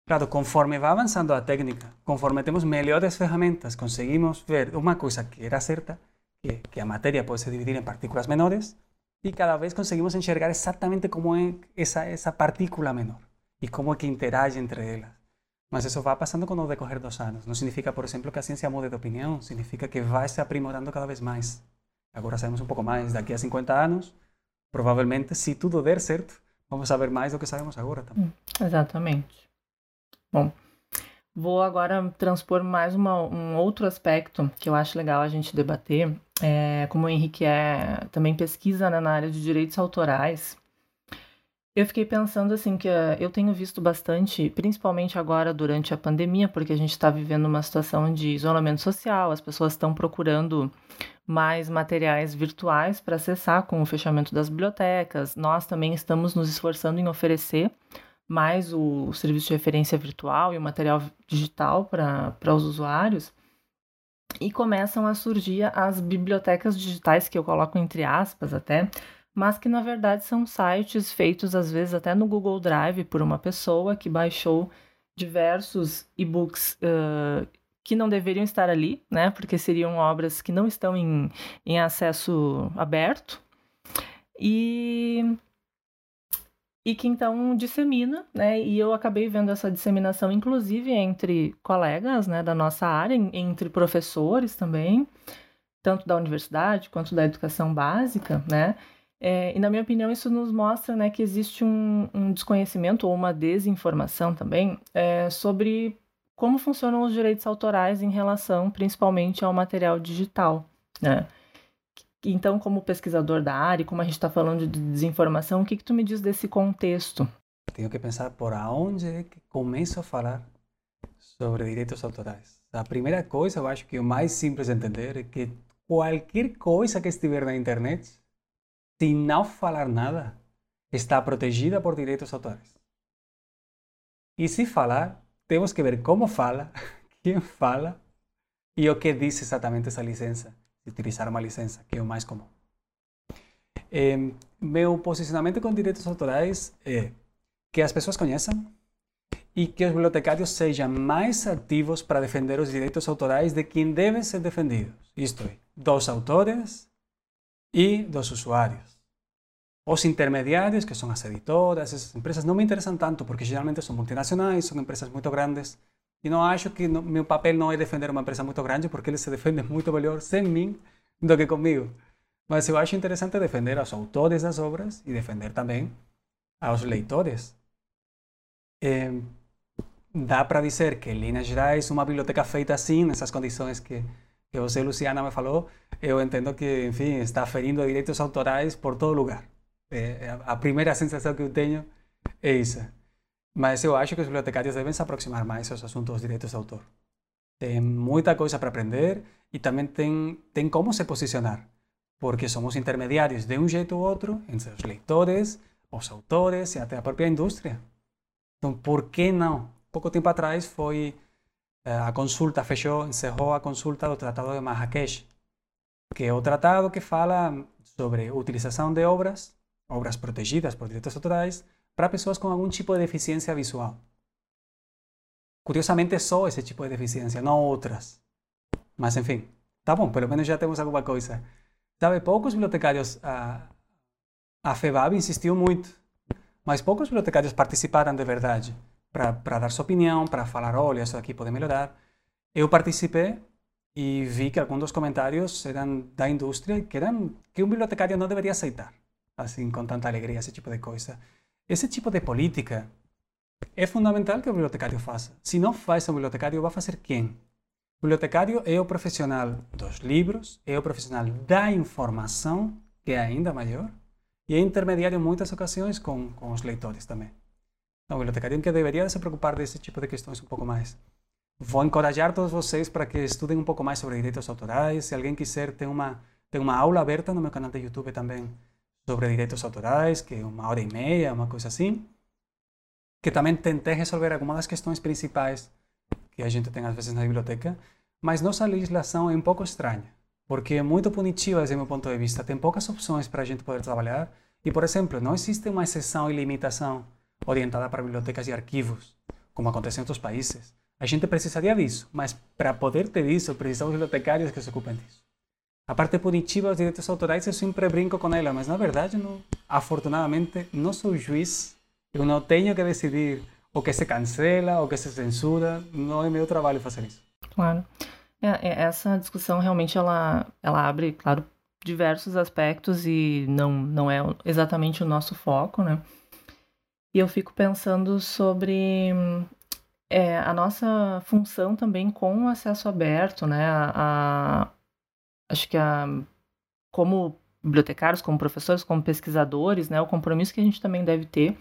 Claro, conforme va avanzando la técnica, conforme tenemos mejores herramientas, conseguimos ver una cosa que era cierta, que, la materia puede se dividir en partículas menores, y cada vez conseguimos enxergar exactamente cómo es esa, partícula menor y cómo es que interage entre ellas. Mas eso va pasando con el decorrer dos años. No significa, por ejemplo, que a ciencia mude de opinión, significa que va se aprimorando cada vez más. Agora sabemos um pouco mais. Daqui a 50 anos, provavelmente, se tudo der certo, vamos saber mais do que sabemos agora também. Hum, exatamente. Bom, vou agora transpor mais uma, um outro aspecto que eu acho legal a gente debater. É, como o Henrique é, também pesquisa né, na área de direitos autorais, eu fiquei pensando assim que uh, eu tenho visto bastante, principalmente agora durante a pandemia, porque a gente está vivendo uma situação de isolamento social, as pessoas estão procurando mais materiais virtuais para acessar com o fechamento das bibliotecas. Nós também estamos nos esforçando em oferecer mais o, serviço de referência virtual e o material digital para os usuários. E começam a surgir as bibliotecas digitais, que eu coloco entre aspas até, mas que na verdade são sites feitos às vezes até no Google Drive por uma pessoa que baixou diversos e-books uh, que não deveriam estar ali, né? Porque seriam obras que não estão em, em acesso aberto. E e que então dissemina, né? E eu acabei vendo essa disseminação, inclusive entre colegas, né, da nossa área, entre professores também, tanto da universidade quanto da educação básica, né? É, e na minha opinião isso nos mostra né, que existe um, um desconhecimento ou uma desinformação também é, sobre como funcionam os direitos autorais em relação principalmente ao material digital. Né? Então, como pesquisador da área, como a gente está falando de desinformação, o que, que tu me diz desse contexto? Tenho que pensar por onde é que começo a falar sobre direitos autorais. A primeira coisa, eu acho que o mais simples de entender é que qualquer coisa que estiver na internet sin no falar nada, está protegida por direitos autorais. E se falar, temos que ver como fala, *laughs* quem fala e o que diz exatamente essa licença, utilizar uma licença, que é o mais comum. É, meu posicionamento com direitos autorais é que as pessoas conheçam e que os bibliotecários sejam mais ativos para defender os direitos autorais de quem devem ser defendidos, isto é, dos autores e dos usuários. Os intermediários, que são as editoras, essas empresas, não me interessam tanto, porque geralmente são multinacionais, são empresas muito grandes, e não acho que no, meu papel não é defender uma empresa muito grande, porque eles se defendem *laughs* muito melhor sem mim do que comigo. Mas eu acho interessante defender aos autores das obras e defender também aos leitores. É, dá para dizer que, em linhas gerais, uma biblioteca feita assim, nessas condições que que você, Luciana, me falou, eu entendo que, enfim, está ferindo direitos autorais por todo lugar. É, a primeira sensação que eu tenho é isso. Mas eu acho que os bibliotecários devem se aproximar mais aos assuntos dos direitos de autor. Tem muita coisa para aprender e também tem, tem como se posicionar, porque somos intermediários de um jeito ou outro entre os leitores, os autores e até a própria indústria. Então, por que não? Pouco tempo atrás foi Eh, a consulta fechou, encerrou a consulta do Tratado de Marrakech, que é o tratado que fala sobre utilização de obras, obras protegidas por direitos autorais, para pessoas com algum tipo de deficiência visual. Curiosamente, só esse tipo de deficiência, não outras. Mas, enfim, tá bom, pelo menos já temos alguma coisa. Sabe, poucos bibliotecários, a, a FEBAB insistiu muito, mas poucos bibliotecários participaram de verdade para dar sua opinião, para falar, olha, isso aqui pode melhorar. Eu participei e vi que alguns dos comentários eram da indústria que eram que um bibliotecário não deveria aceitar, assim, com tanta alegria, esse tipo de coisa. Esse tipo de política é fundamental que o bibliotecário faça. Se não faz o bibliotecário, vai fazer quem? O bibliotecário é o profissional dos livros, é o profissional da informação, que é ainda maior, e é intermediário em muitas ocasiões com, com os leitores também. Não, o bibliotecário que deveria se preocupar desse tipo de questões um pouco mais. Vou encorajar todos vocês para que estudem um pouco mais sobre direitos autorais. Se alguém quiser, tem uma, tem uma aula aberta no meu canal de YouTube também sobre direitos autorais, que é uma hora e meia, uma coisa assim. Que também tentei resolver algumas das questões principais que a gente tem às vezes na biblioteca. Mas nossa legislação é um pouco estranha, porque é muito punitiva desde meu ponto de vista. Tem poucas opções para a gente poder trabalhar. E, por exemplo, não existe uma exceção e limitação orientada para bibliotecas e arquivos, como acontece em outros países. A gente precisaria disso, mas para poder ter isso, precisamos de bibliotecários que se ocupem disso. A parte punitiva dos direitos autorais, eu sempre brinco com ela, mas na verdade, não, afortunadamente, não sou juiz, eu não tenho que decidir o que se cancela, o que se censura, não é meu trabalho fazer isso. Claro. É, essa discussão realmente ela, ela abre, claro, diversos aspectos e não, não é exatamente o nosso foco, né? E eu fico pensando sobre é, a nossa função também com o acesso aberto, né? A, a, acho que a, como bibliotecários, como professores, como pesquisadores, né? O compromisso que a gente também deve ter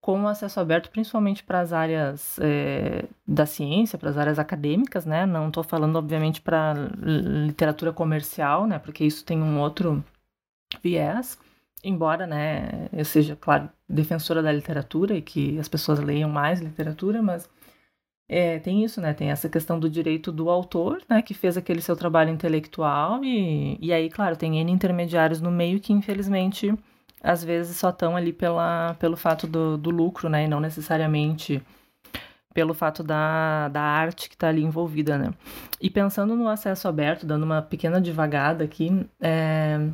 com o acesso aberto, principalmente para as áreas é, da ciência, para as áreas acadêmicas, né? Não estou falando, obviamente, para literatura comercial, né? Porque isso tem um outro viés. Embora, né, eu seja, claro, defensora da literatura e que as pessoas leiam mais literatura, mas é, tem isso, né? Tem essa questão do direito do autor, né? Que fez aquele seu trabalho intelectual e, e aí, claro, tem N intermediários no meio que, infelizmente, às vezes só estão ali pela, pelo fato do, do lucro, né? E não necessariamente pelo fato da, da arte que está ali envolvida, né? E pensando no acesso aberto, dando uma pequena devagada aqui, é,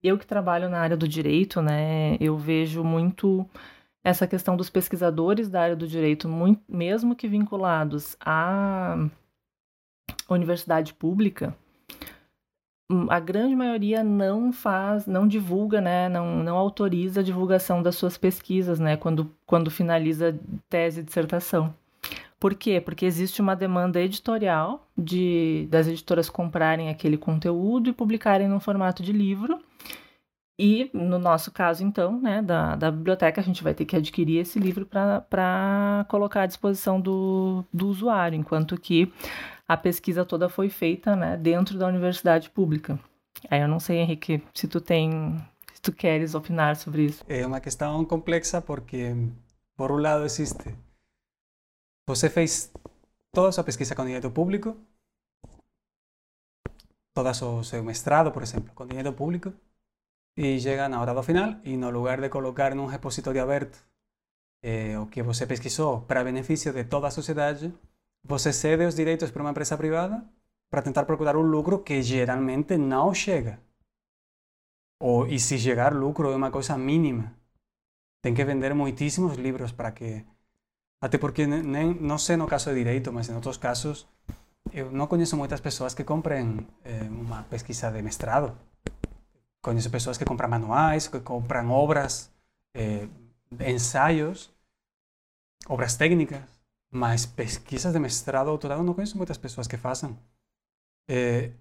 eu que trabalho na área do direito, né, eu vejo muito essa questão dos pesquisadores da área do direito, muito, mesmo que vinculados à universidade pública, hum, a grande maioria não faz, não divulga, né, não, não autoriza a divulgação das suas pesquisas, né, quando, quando finaliza tese e dissertação. Por quê? Porque existe uma demanda editorial de das editoras comprarem aquele conteúdo e publicarem no formato de livro. E no nosso caso, então, né, da, da biblioteca, a gente vai ter que adquirir esse livro para colocar à disposição do, do usuário, enquanto que a pesquisa toda foi feita né, dentro da universidade pública. Aí eu não sei, Henrique, se tu tem, se tu queres opinar sobre isso. É uma questão complexa porque, por um lado, existe Você fez toda a sua pesquisa com dinheiro público, todo o seu mestrado, por exemplo, com dinheiro público, e chega na hora do final e no lugar de colocar num repositório aberto eh, o que você pesquisou para benefício de toda a sociedade, você cede os direitos para uma empresa privada para tentar procurar um lucro que geralmente não chega. Ou, e se chegar lucro é uma coisa mínima. Tem que vender muitíssimos livros para que Até porque nem, não sei no caso de direito, mas em outros casos eu não conheço muitas pessoas que comprem eh, uma pesquisa de mestrado. Conheço pessoas que compram manuais, que compram obras, eh, ensaios, obras técnicas, mas pesquisas de mestrado, doutorado, não conheço muitas pessoas que façam. Eh,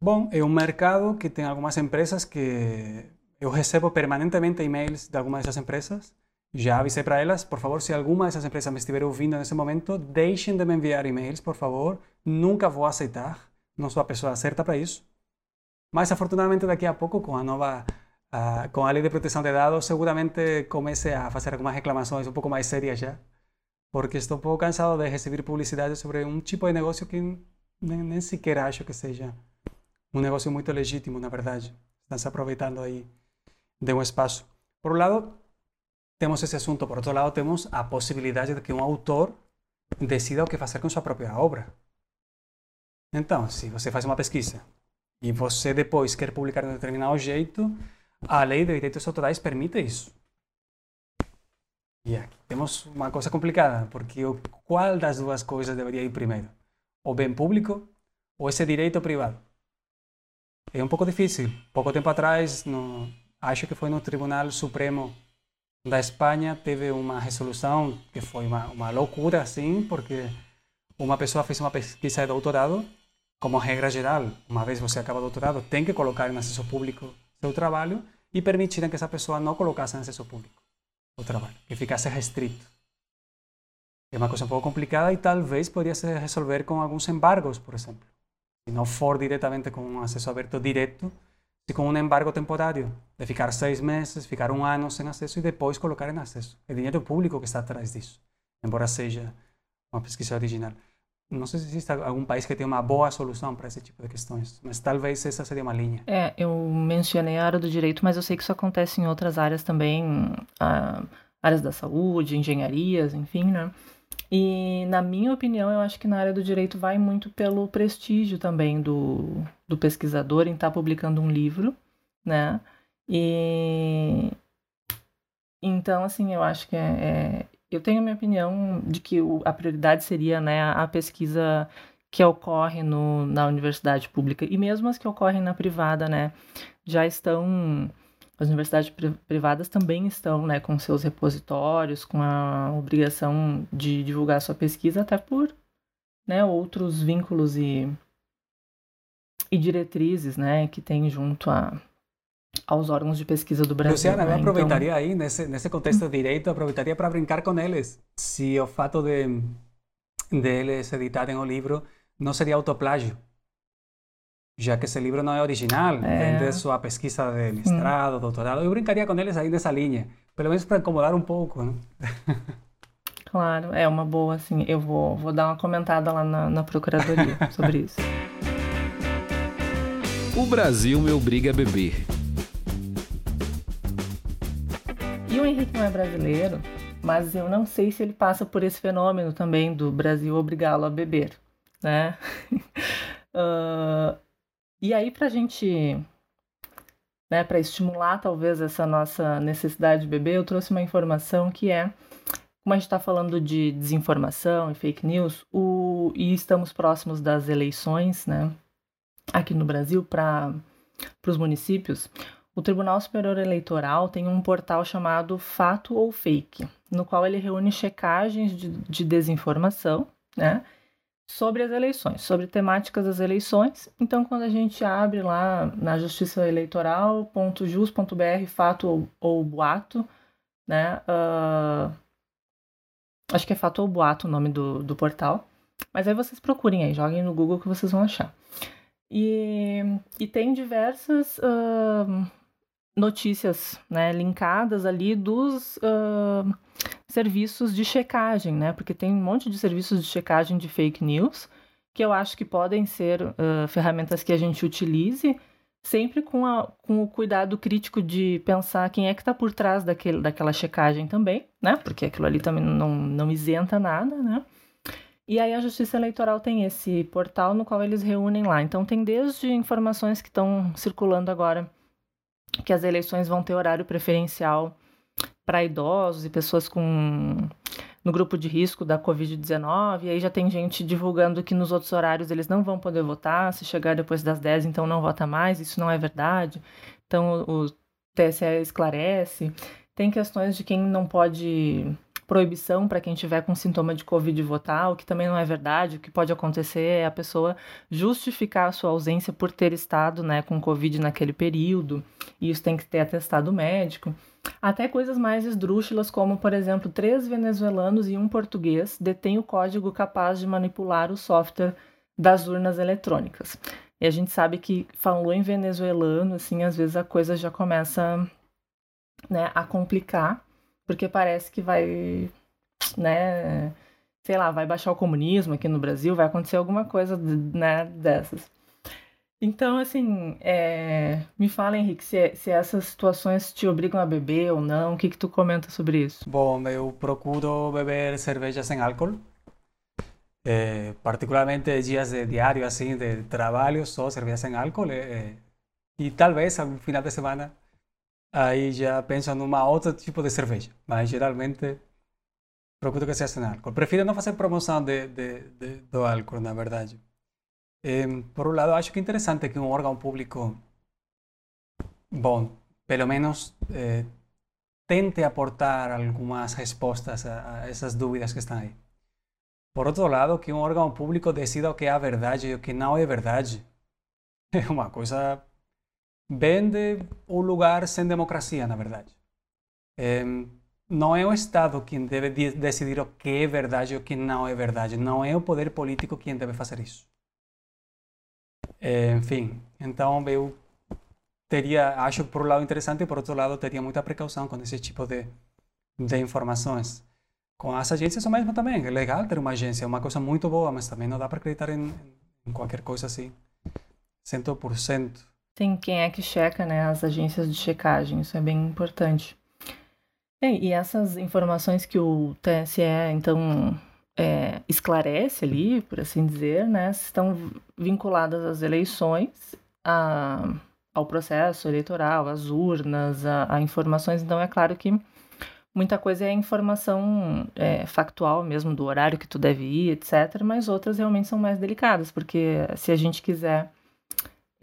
bom, é um mercado que tem algumas empresas que eu recebo permanentemente e-mails de algumas dessas empresas já avisei para elas, por favor, se alguma dessas empresas me estiver ouvindo nesse momento, deixem de me enviar e-mails, por favor. Nunca vou aceitar. Não sou a pessoa certa para isso. Mas, afortunadamente, daqui a pouco, com a nova, uh, com a lei de proteção de dados, seguramente comece a fazer algumas reclamações um pouco mais sérias já. Porque estou um pouco cansado de receber publicidade sobre um tipo de negócio que nem, nem sequer acho que seja um negócio muito legítimo, na verdade. Estão se aproveitando aí de um espaço. Por um lado, temos esse assunto. Por outro lado, temos a possibilidade de que um autor decida o que fazer com sua própria obra. Então, se você faz uma pesquisa e você depois quer publicar de um determinado jeito, a lei de direitos autorais permite isso. E aqui temos uma coisa complicada, porque qual das duas coisas deveria ir primeiro? O bem público ou esse direito privado? É um pouco difícil. Pouco tempo atrás, no, acho que foi no Tribunal Supremo da Espanha teve uma resolução que foi uma, uma loucura, assim, porque uma pessoa fez uma pesquisa de doutorado, como regra geral, uma vez você acaba o doutorado, tem que colocar em acesso público seu trabalho e permitirem que essa pessoa não colocasse em acesso público o trabalho, que ficasse restrito. É uma coisa um pouco complicada e talvez poderia se resolver com alguns embargos, por exemplo. Se não for diretamente com um acesso aberto direto, com um embargo temporário, de ficar seis meses, ficar um ano sem acesso e depois colocar em acesso. É dinheiro público que está atrás disso, embora seja uma pesquisa original. Não sei se existe algum país que tenha uma boa solução para esse tipo de questões, mas talvez essa seria uma linha. É, eu mencionei a área do direito, mas eu sei que isso acontece em outras áreas também, ah, áreas da saúde, engenharias, enfim, né? E, na minha opinião, eu acho que na área do direito vai muito pelo prestígio também do, do pesquisador em estar tá publicando um livro, né? E então, assim, eu acho que é, é eu tenho a minha opinião de que o, a prioridade seria né, a pesquisa que ocorre no, na universidade pública e mesmo as que ocorrem na privada, né? já estão as universidades privadas também estão né, com seus repositórios, com a obrigação de divulgar sua pesquisa, até por né, outros vínculos e, e diretrizes né, que tem junto a, aos órgãos de pesquisa do Brasil. Luciana, né? eu aproveitaria então... aí, nesse, nesse contexto de direito, aproveitaria para brincar com eles. Se o fato de, de eles editarem o livro não seria autoplágio já que esse livro não é original, é. vem de sua pesquisa de mestrado, hum. doutorado. Eu brincaria com eles aí nessa linha, pelo menos para incomodar um pouco. Né? Claro, é uma boa, assim. Eu vou, vou dar uma comentada lá na, na procuradoria sobre isso. *laughs* O Brasil me obriga a beber. O Henrique não é brasileiro, mas eu não sei se ele passa por esse fenômeno também do Brasil obrigá-lo a beber, né? uh, *laughs* E aí, para a gente, né, para estimular talvez essa nossa necessidade de beber, eu trouxe uma informação que é, como a gente está falando de desinformação e fake news, o, e estamos próximos das eleições, né, aqui no Brasil, para os municípios, o Tribunal Superior Eleitoral tem um portal chamado Fato ou Fake, no qual ele reúne checagens de, de desinformação, né? sobre as eleições, sobre temáticas das eleições. Então, quando a gente abre lá na Justiça Eleitoral.jus.br, fato ou, ou, boato, né? Uh, acho que é fato ou boato o nome do, do portal. Mas aí vocês procurem aí, joguem no Google que vocês vão achar. E, e tem diversas uh, notícias né, linkadas ali dos uh, serviços de checagem, né? Porque tem um monte de serviços de checagem de fake news que eu acho que podem ser uh, ferramentas que a gente utilize sempre com, a, com o cuidado crítico de pensar quem é que está por trás daquele, daquela checagem também, né? Porque aquilo ali também não, não isenta nada, né? E aí a Justiça Eleitoral tem esse portal no qual eles reúnem lá. Então tem desde informações que estão circulando agora que as eleições vão ter horário preferencial para idosos e pessoas com no grupo de risco da Covid-19, e aí já tem gente divulgando que nos outros horários eles não vão poder votar, se chegar depois das 10, então não vota mais, isso não é verdade. Então o TSE esclarece. Tem questões de quem não pode proibição para quem tiver com sintoma de Covid votar, o que também não é verdade. O que pode acontecer é a pessoa justificar a sua ausência por ter estado né, com Covid naquele período, e isso tem que ter atestado médico. Até coisas mais esdrúxulas, como, por exemplo, três venezuelanos e um português detêm o código capaz de manipular o software das urnas eletrônicas. E a gente sabe que falou em venezuelano, assim, às vezes a coisa já começa né, a complicar porque parece que vai, né, sei lá, vai baixar o comunismo aqui no Brasil, vai acontecer alguma coisa, né, dessas. Então, assim, é... me fala, Henrique, se, se, essas situações te obrigam a beber ou não, o que, que tu comenta sobre isso? Bom, eu procuro beber cerveja sem álcool, é, particularmente dias de diário, assim, de trabalho, só cerveja sem álcool, é, e talvez no final de semana aí já penso numa outro tipo de cerveja, mas geralmente procuro que seja sem álcool. Prefiro não fazer promoção de, de, de, do álcool, na verdade. por um lado, acho que é interessante que um órgão público, bom, pelo menos eh, tente aportar algumas respostas a, a, essas dúvidas que estão aí. Por outro lado, que um órgão público decida o que é verdade e o que não é verdade *laughs* é uma coisa vende o lugar sem democracia, na verdade. É, não é o Estado quem deve decidir o que é verdade e o que não é verdade. Não é o poder político quem deve fazer isso. É, enfim, então eu teria, acho por um lado interessante e por outro lado teria muita precaução com esse tipo de, de informações. Com as agências o mesmo também. É legal ter uma agência, é uma coisa muito boa, mas também não dá para acreditar em, em qualquer coisa assim, 100%. Tem quem é que checa, né? As agências de checagem, isso é bem importante. É, e essas informações que o TSE, então, é, esclarece ali, por assim dizer, né? Estão vinculadas às eleições, a, ao processo eleitoral, às urnas, a, a, informações. Então, é claro que muita coisa é informação é, factual mesmo, do horário que tu deve ir, etc. Mas outras realmente são mais delicadas, porque se a gente quiser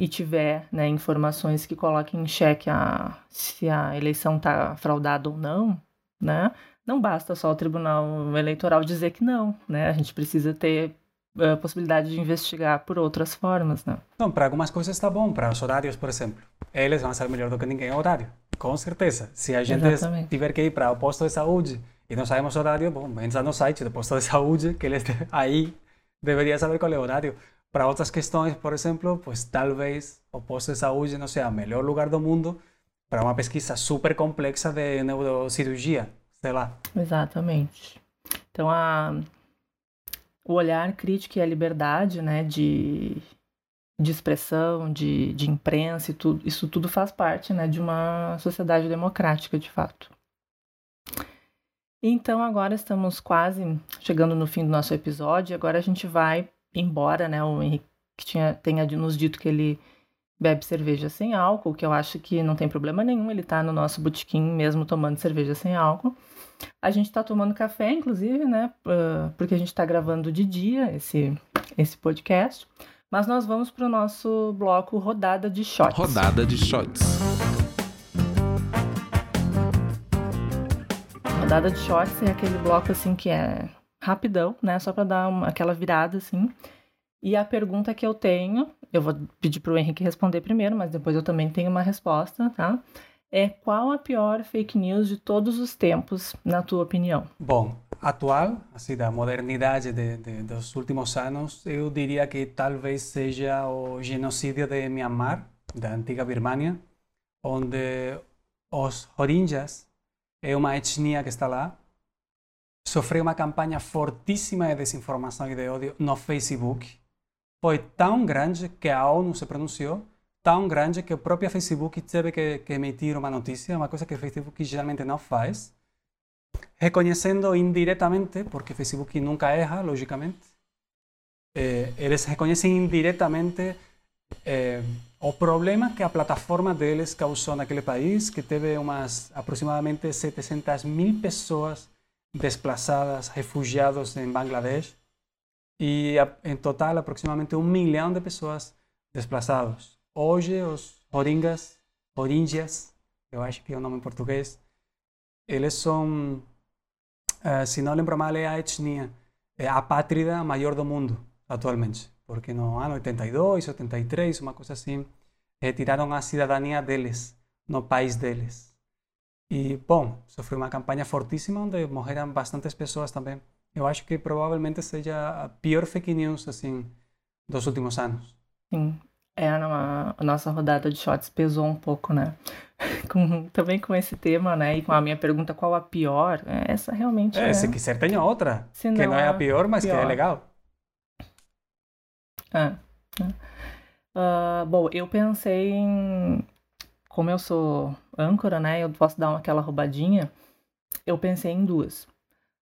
e tiver né, informações que coloquem em xeque a, se a eleição está fraudada ou não, né? Não basta só o Tribunal Eleitoral dizer que não, né? A gente precisa ter a possibilidade de investigar por outras formas, né? Não, para algumas coisas está bom, para os horários, por exemplo. Eles vão saber melhor do que ninguém o horário, com certeza. Se a gente Exatamente. tiver que ir para o posto de saúde e não sabemos o horário, bom, entra no site do posto de saúde, que eles *laughs* aí deveria saber qual é o horário. Para outras questões, por exemplo, pues talvez o posto de saúde não seja o melhor lugar do mundo para uma pesquisa super complexa de neurocirurgia, sei lá. Exatamente. Então, a, o olhar crítico e a liberdade né, de, de expressão, de, de imprensa, e tudo, isso tudo faz parte né, de uma sociedade democrática, de fato. Então, agora estamos quase chegando no fim do nosso episódio. Agora a gente vai embora, né, o Henrique tinha, tenha nos dito que ele bebe cerveja sem álcool, que eu acho que não tem problema nenhum, ele tá no nosso botequim mesmo tomando cerveja sem álcool. A gente tá tomando café, inclusive, né, porque a gente tá gravando de dia esse, esse podcast. Mas nós vamos para o nosso bloco Rodada de Shots. Rodada de Shots. Rodada de Shots é aquele bloco assim que é rapidão, né? Só para dar uma, aquela virada assim. E a pergunta que eu tenho, eu vou pedir para o Henrique responder primeiro, mas depois eu também tenho uma resposta, tá? É qual a pior fake news de todos os tempos, na tua opinião? Bom, atual, assim, da modernidade de, de, dos últimos anos, eu diria que talvez seja o genocídio de Myanmar, da antiga Birmania, onde os Rohingyas é uma etnia que está lá, sofreu uma campanha fortíssima de desinformação e de ódio no Facebook. Foi tão grande que a ONU se pronunciou, tão grande que o próprio Facebook teve que, que emitir uma notícia, uma coisa que o Facebook geralmente não faz, reconhecendo indiretamente, porque o Facebook nunca erra, logicamente, eh, eles reconhecem indiretamente eh, o problema que a plataforma deles causou naquele país, que teve umas aproximadamente 700 mil pessoas desplazadas, refugiados em Bangladesh e em total aproximadamente um milhão de pessoas desplazadas. Hoje os Rohingyas, Rohingyas, eu acho que é o nome em português, eles são, se não lembro mal, é a etnia, é a pátria maior do mundo atualmente, porque no ano 82, 83, uma coisa assim, retiraram a cidadania deles, no país deles. E, bom, sofreu uma campanha fortíssima onde morreram bastantes pessoas também. Eu acho que provavelmente seja a pior fake news, assim, dos últimos anos. Sim. É, a nossa rodada de shots pesou um pouco, né? *laughs* Com, também com esse tema, né? E com a minha pergunta qual a pior, é, essa realmente é... é... Se quiser, tem outra. Se que não é a pior, mas pior. que é legal. É. Uh, bom, eu pensei em como eu sou âncora, né, eu posso dar aquela roubadinha, eu pensei em duas.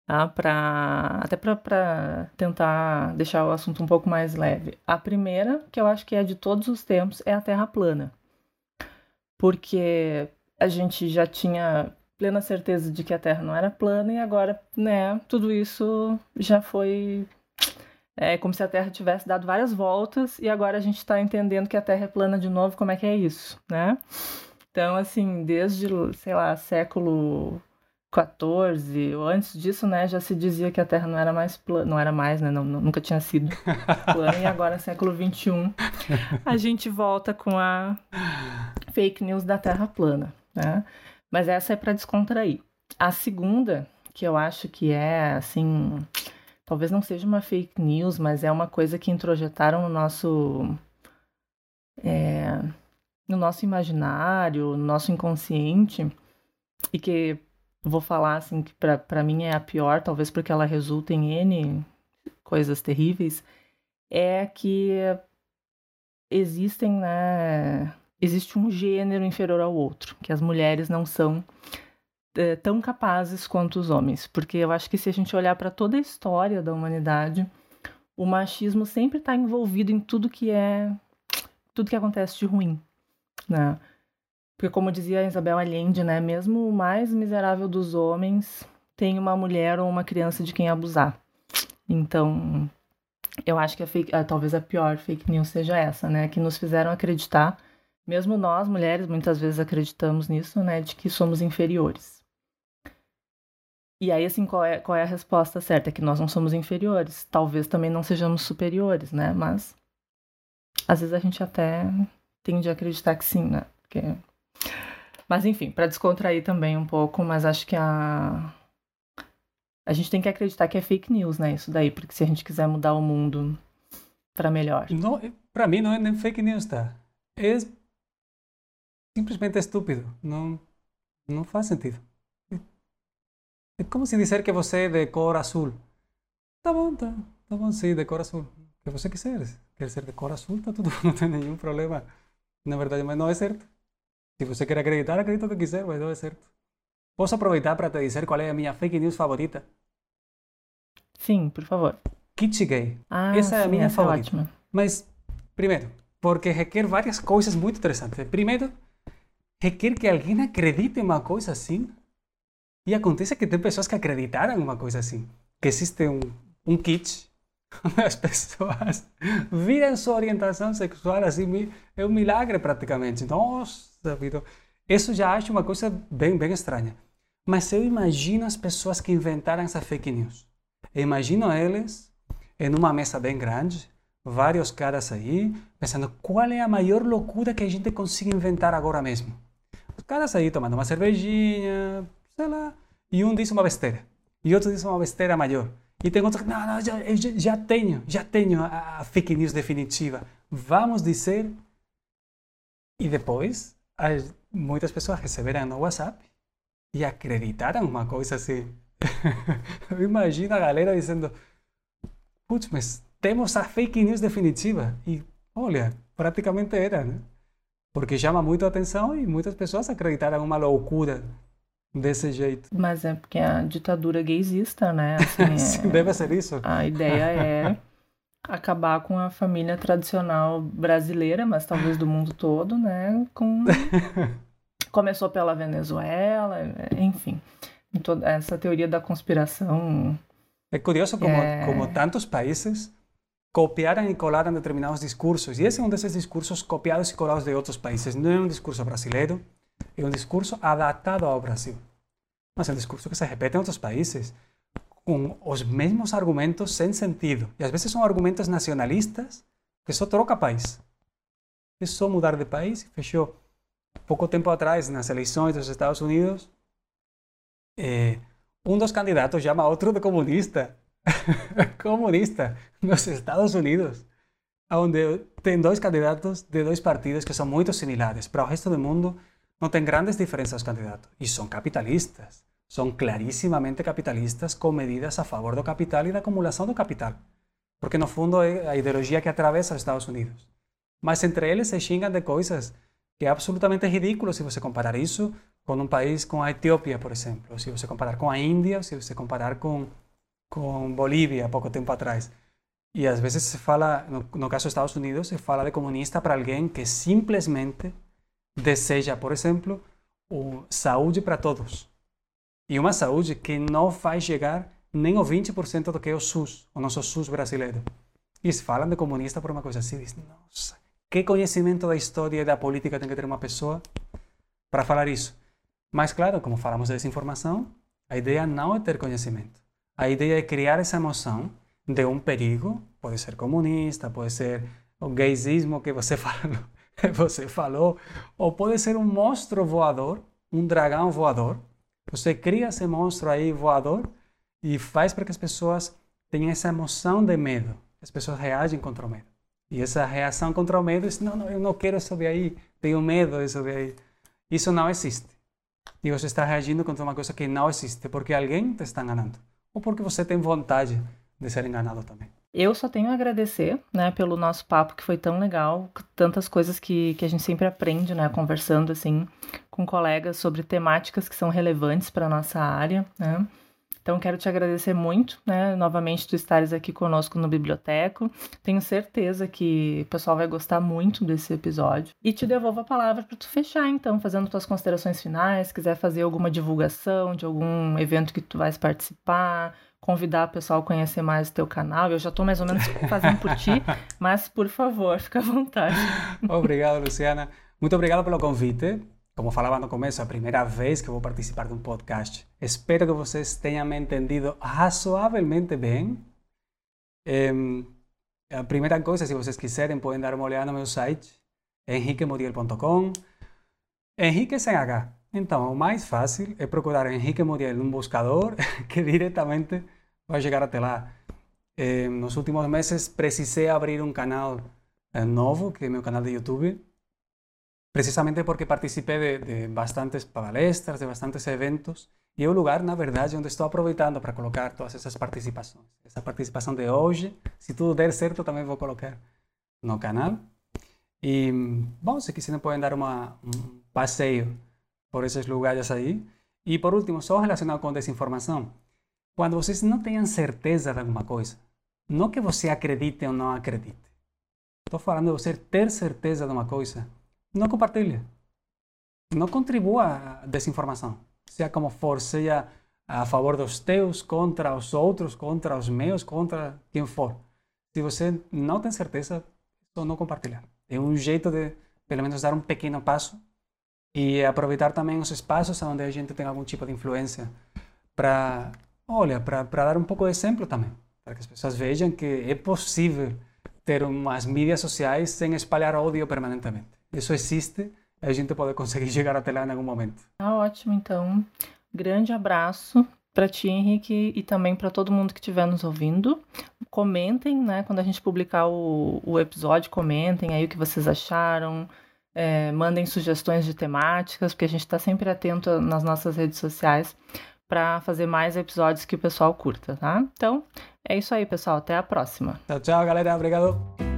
Tá? Pra, até para tentar deixar o assunto um pouco mais leve. A primeira, que eu acho que é de todos os tempos, é a Terra plana. Porque a gente já tinha plena certeza de que a Terra não era plana e agora, né, tudo isso já foi é como se a Terra tivesse dado várias voltas e agora a gente está entendendo que a Terra é plana de novo. Como é que é isso, né? Então, assim, desde, sei lá, século 14 ou antes disso, né, já se dizia que a Terra não era mais plana, não era mais, né, não, nunca tinha sido *laughs* plana e agora século 21 a gente volta com a fake news da Terra plana, né? Mas essa é para descontrair. A segunda, que eu acho que é assim, talvez não seja uma fake news, mas é uma coisa que introjetaram no nosso. É, no nosso imaginário, no nosso inconsciente, e que vou falar assim que para mim é a pior, talvez porque ela resulta em N coisas terríveis, é que existem, né, existe um gênero inferior ao outro, que as mulheres não são é, tão capazes quanto os homens. Porque eu acho que se a gente olhar para toda a história da humanidade, o machismo sempre está envolvido em tudo que é tudo que acontece de ruim, né? Porque como dizia a Isabel Allende, né, mesmo o mais miserável dos homens tem uma mulher ou uma criança de quem abusar. Então, eu acho que a fake, talvez a pior fake news seja essa, né? Que nos fizeram acreditar, mesmo nós, mulheres, muitas vezes acreditamos nisso, né? De que somos inferiores. E aí, assim, qual é, qual é a resposta certa? É que nós não somos inferiores. Talvez também não sejamos superiores, né? Mas às vezes a gente até tende a acreditar que sim, né? Porque... Mas enfim, para descontrair também um pouco, mas acho que a a gente tem que acreditar que é fake news, né? Isso daí, porque se a gente quiser mudar o mundo para melhor. Não, para mim não é nem fake news, tá? É simplesmente estúpido. Não, não faz sentido. É como se dizer que você é de cor azul. Tá bom, tá, tá bom, sim, de cor azul. O que você quiser. Quer ser de cor azul, tá tudo, *laughs* não tem nenhum problema. Na verdade, mas não é certo. Se você quer acreditar, acredita o que quiser, mas não é certo. Posso aproveitar para te dizer qual é a minha fake news favorita? Sim, por favor. Kit gay. Ah, essa é a minha essa favorita. É ótima. Mas, primeiro, porque requer várias coisas muito interessantes. Primeiro, requer que alguém acredite em uma coisa assim. E acontece que tem pessoas que acreditaram em uma coisa assim. Que existe um, um kit as pessoas viram sua orientação sexual assim. É um milagre praticamente. Nossa vida. Isso já acho uma coisa bem, bem estranha. Mas eu imagino as pessoas que inventaram essa fake news. Eu imagino eles em uma mesa bem grande, vários caras aí, pensando qual é a maior loucura que a gente consiga inventar agora mesmo. Os caras aí tomando uma cervejinha, sei lá, e um diz uma besteira, e outro diz uma besteira maior. E tem outro que, não, não, já, já tenho, já tenho a, a fake news definitiva. Vamos dizer. E depois, as, muitas pessoas receberam no WhatsApp e acreditaram uma coisa assim. *laughs* Eu imagino a galera dizendo: Putz, mas temos a fake news definitiva. E olha, praticamente era, né? Porque chama muito a atenção e muitas pessoas acreditaram uma loucura desse jeito. Mas é porque a ditadura gaysista, né? Assim, *laughs* Sim, é... deve ser isso. A ideia é *laughs* acabar com a família tradicional brasileira, mas talvez do mundo todo, né? Com... *laughs* Começou pela Venezuela, enfim toda essa teoria da conspiração. É curioso como, é... como tantos países copiaram e colaram determinados discursos. E esse é um desses discursos copiados e colados de outros países. Não é um discurso brasileiro, é um discurso adaptado ao Brasil. Mas é um discurso que se repete em outros países, com os mesmos argumentos sem sentido. E às vezes são argumentos nacionalistas que só troca país. É só mudar de país e fechou. Pouco tempo atrás, nas eleições dos Estados Unidos, eh, um dos candidatos chama outro de comunista. *laughs* comunista nos Estados Unidos, onde tem dois candidatos de dois partidos que são muito similares. Para o resto do mundo, não tem grandes diferenças os candidatos. E são capitalistas. São claríssimamente capitalistas com medidas a favor do capital e da acumulação do capital. Porque, no fundo, é a ideologia que atravessa os Estados Unidos. Mas entre eles se xingam de coisas que é absolutamente ridículo se você comparar isso com um país como a Etiópia, por exemplo, se você comparar com a Índia, se você comparar com, com Bolívia, há pouco tempo atrás. E às vezes se fala, no, no caso dos Estados Unidos, se fala de comunista para alguém que simplesmente deseja, por exemplo, saúde para todos. E uma saúde que não vai chegar nem o 20% do que é o SUS, o nosso SUS brasileiro. E se falam de comunista por uma coisa assim, dizem, nossa, que conhecimento da história e da política tem que ter uma pessoa para falar isso? Mas, claro, como falamos de desinformação, a ideia não é ter conhecimento. A ideia é criar essa emoção de um perigo, pode ser comunista, pode ser o gaysismo que você *laughs* falou, *laughs* você falou, ou pode ser um monstro voador, um dragão voador. Você cria esse monstro aí voador e faz para que as pessoas tenham essa emoção de medo. As pessoas reagem contra o medo. E essa reação contra o medo é: não, não, eu não quero subir aí, tenho medo de subir aí. Isso não existe. E você está reagindo contra uma coisa que não existe, porque alguém te está enganando. Ou porque você tem vontade de ser enganado também. Eu só tenho a agradecer, né, pelo nosso papo que foi tão legal, tantas coisas que, que a gente sempre aprende, né, conversando assim com colegas sobre temáticas que são relevantes para nossa área, né? Então, quero te agradecer muito, né, novamente, tu estares aqui conosco no Biblioteco. Tenho certeza que o pessoal vai gostar muito desse episódio. E te devolvo a palavra para tu fechar, então, fazendo tuas considerações finais, quiser fazer alguma divulgação de algum evento que tu vais participar, convidar o pessoal a conhecer mais o teu canal. Eu já estou mais ou menos fazendo por ti, *laughs* mas por favor, fica à vontade. Obrigado, Luciana. Muito obrigado pelo convite. Como falava no começo, a primeira vez que vou participar de um podcast. Espero que vocês tenham me entendido razoavelmente bem. a primeira coisa, se vocês quiserem, podem dar uma olhada no meu site, henriquemodiel.com. Henrique sem H. Então, o mais fácil é procurar Henrique Modiel num buscador *laughs* que diretamente vai chegar até lá. Eh, nos últimos meses precisei abrir um canal eh, novo, que é meu canal de YouTube, precisamente porque participei de, de, bastantes palestras, de bastantes eventos, e é o lugar, na verdade, onde estou aproveitando para colocar todas essas participações. Essa participação de hoje, se tudo der certo, também vou colocar no canal. E, bom, se quiserem podem dar uma, um passeio por esses lugares aí. E por último, só relacionado com desinformação. Quando vocês não tenham certeza de alguma coisa, não que você acredite ou não acredite. Estou falando de você ter certeza de uma coisa. Não compartilhe. Não contribua à desinformação. Seja como for, seja a favor dos teus, contra os outros, contra os meus, contra quem for. Se você não tem certeza, só não compartilhar. É um jeito de, pelo menos, dar um pequeno passo e aproveitar também os espaços onde a gente tem algum tipo de influência para, olha, para dar um pouco de exemplo também, para que as pessoas vejam que é possível ter umas mídias sociais sem espalhar ódio permanentemente. Isso existe, a gente pode conseguir *laughs* chegar até lá em algum momento. Ah, ótimo, então. Grande abraço para ti, Henrique, e também para todo mundo que estiver nos ouvindo. Comentem, né? Quando a gente publicar o, o episódio, comentem aí o que vocês acharam, é, mandem sugestões de temáticas, porque a gente está sempre atento nas nossas redes sociais para fazer mais episódios que o pessoal curta, tá? Então, é isso aí, pessoal. Até a próxima. Tchau, tchau, galera. Obrigado.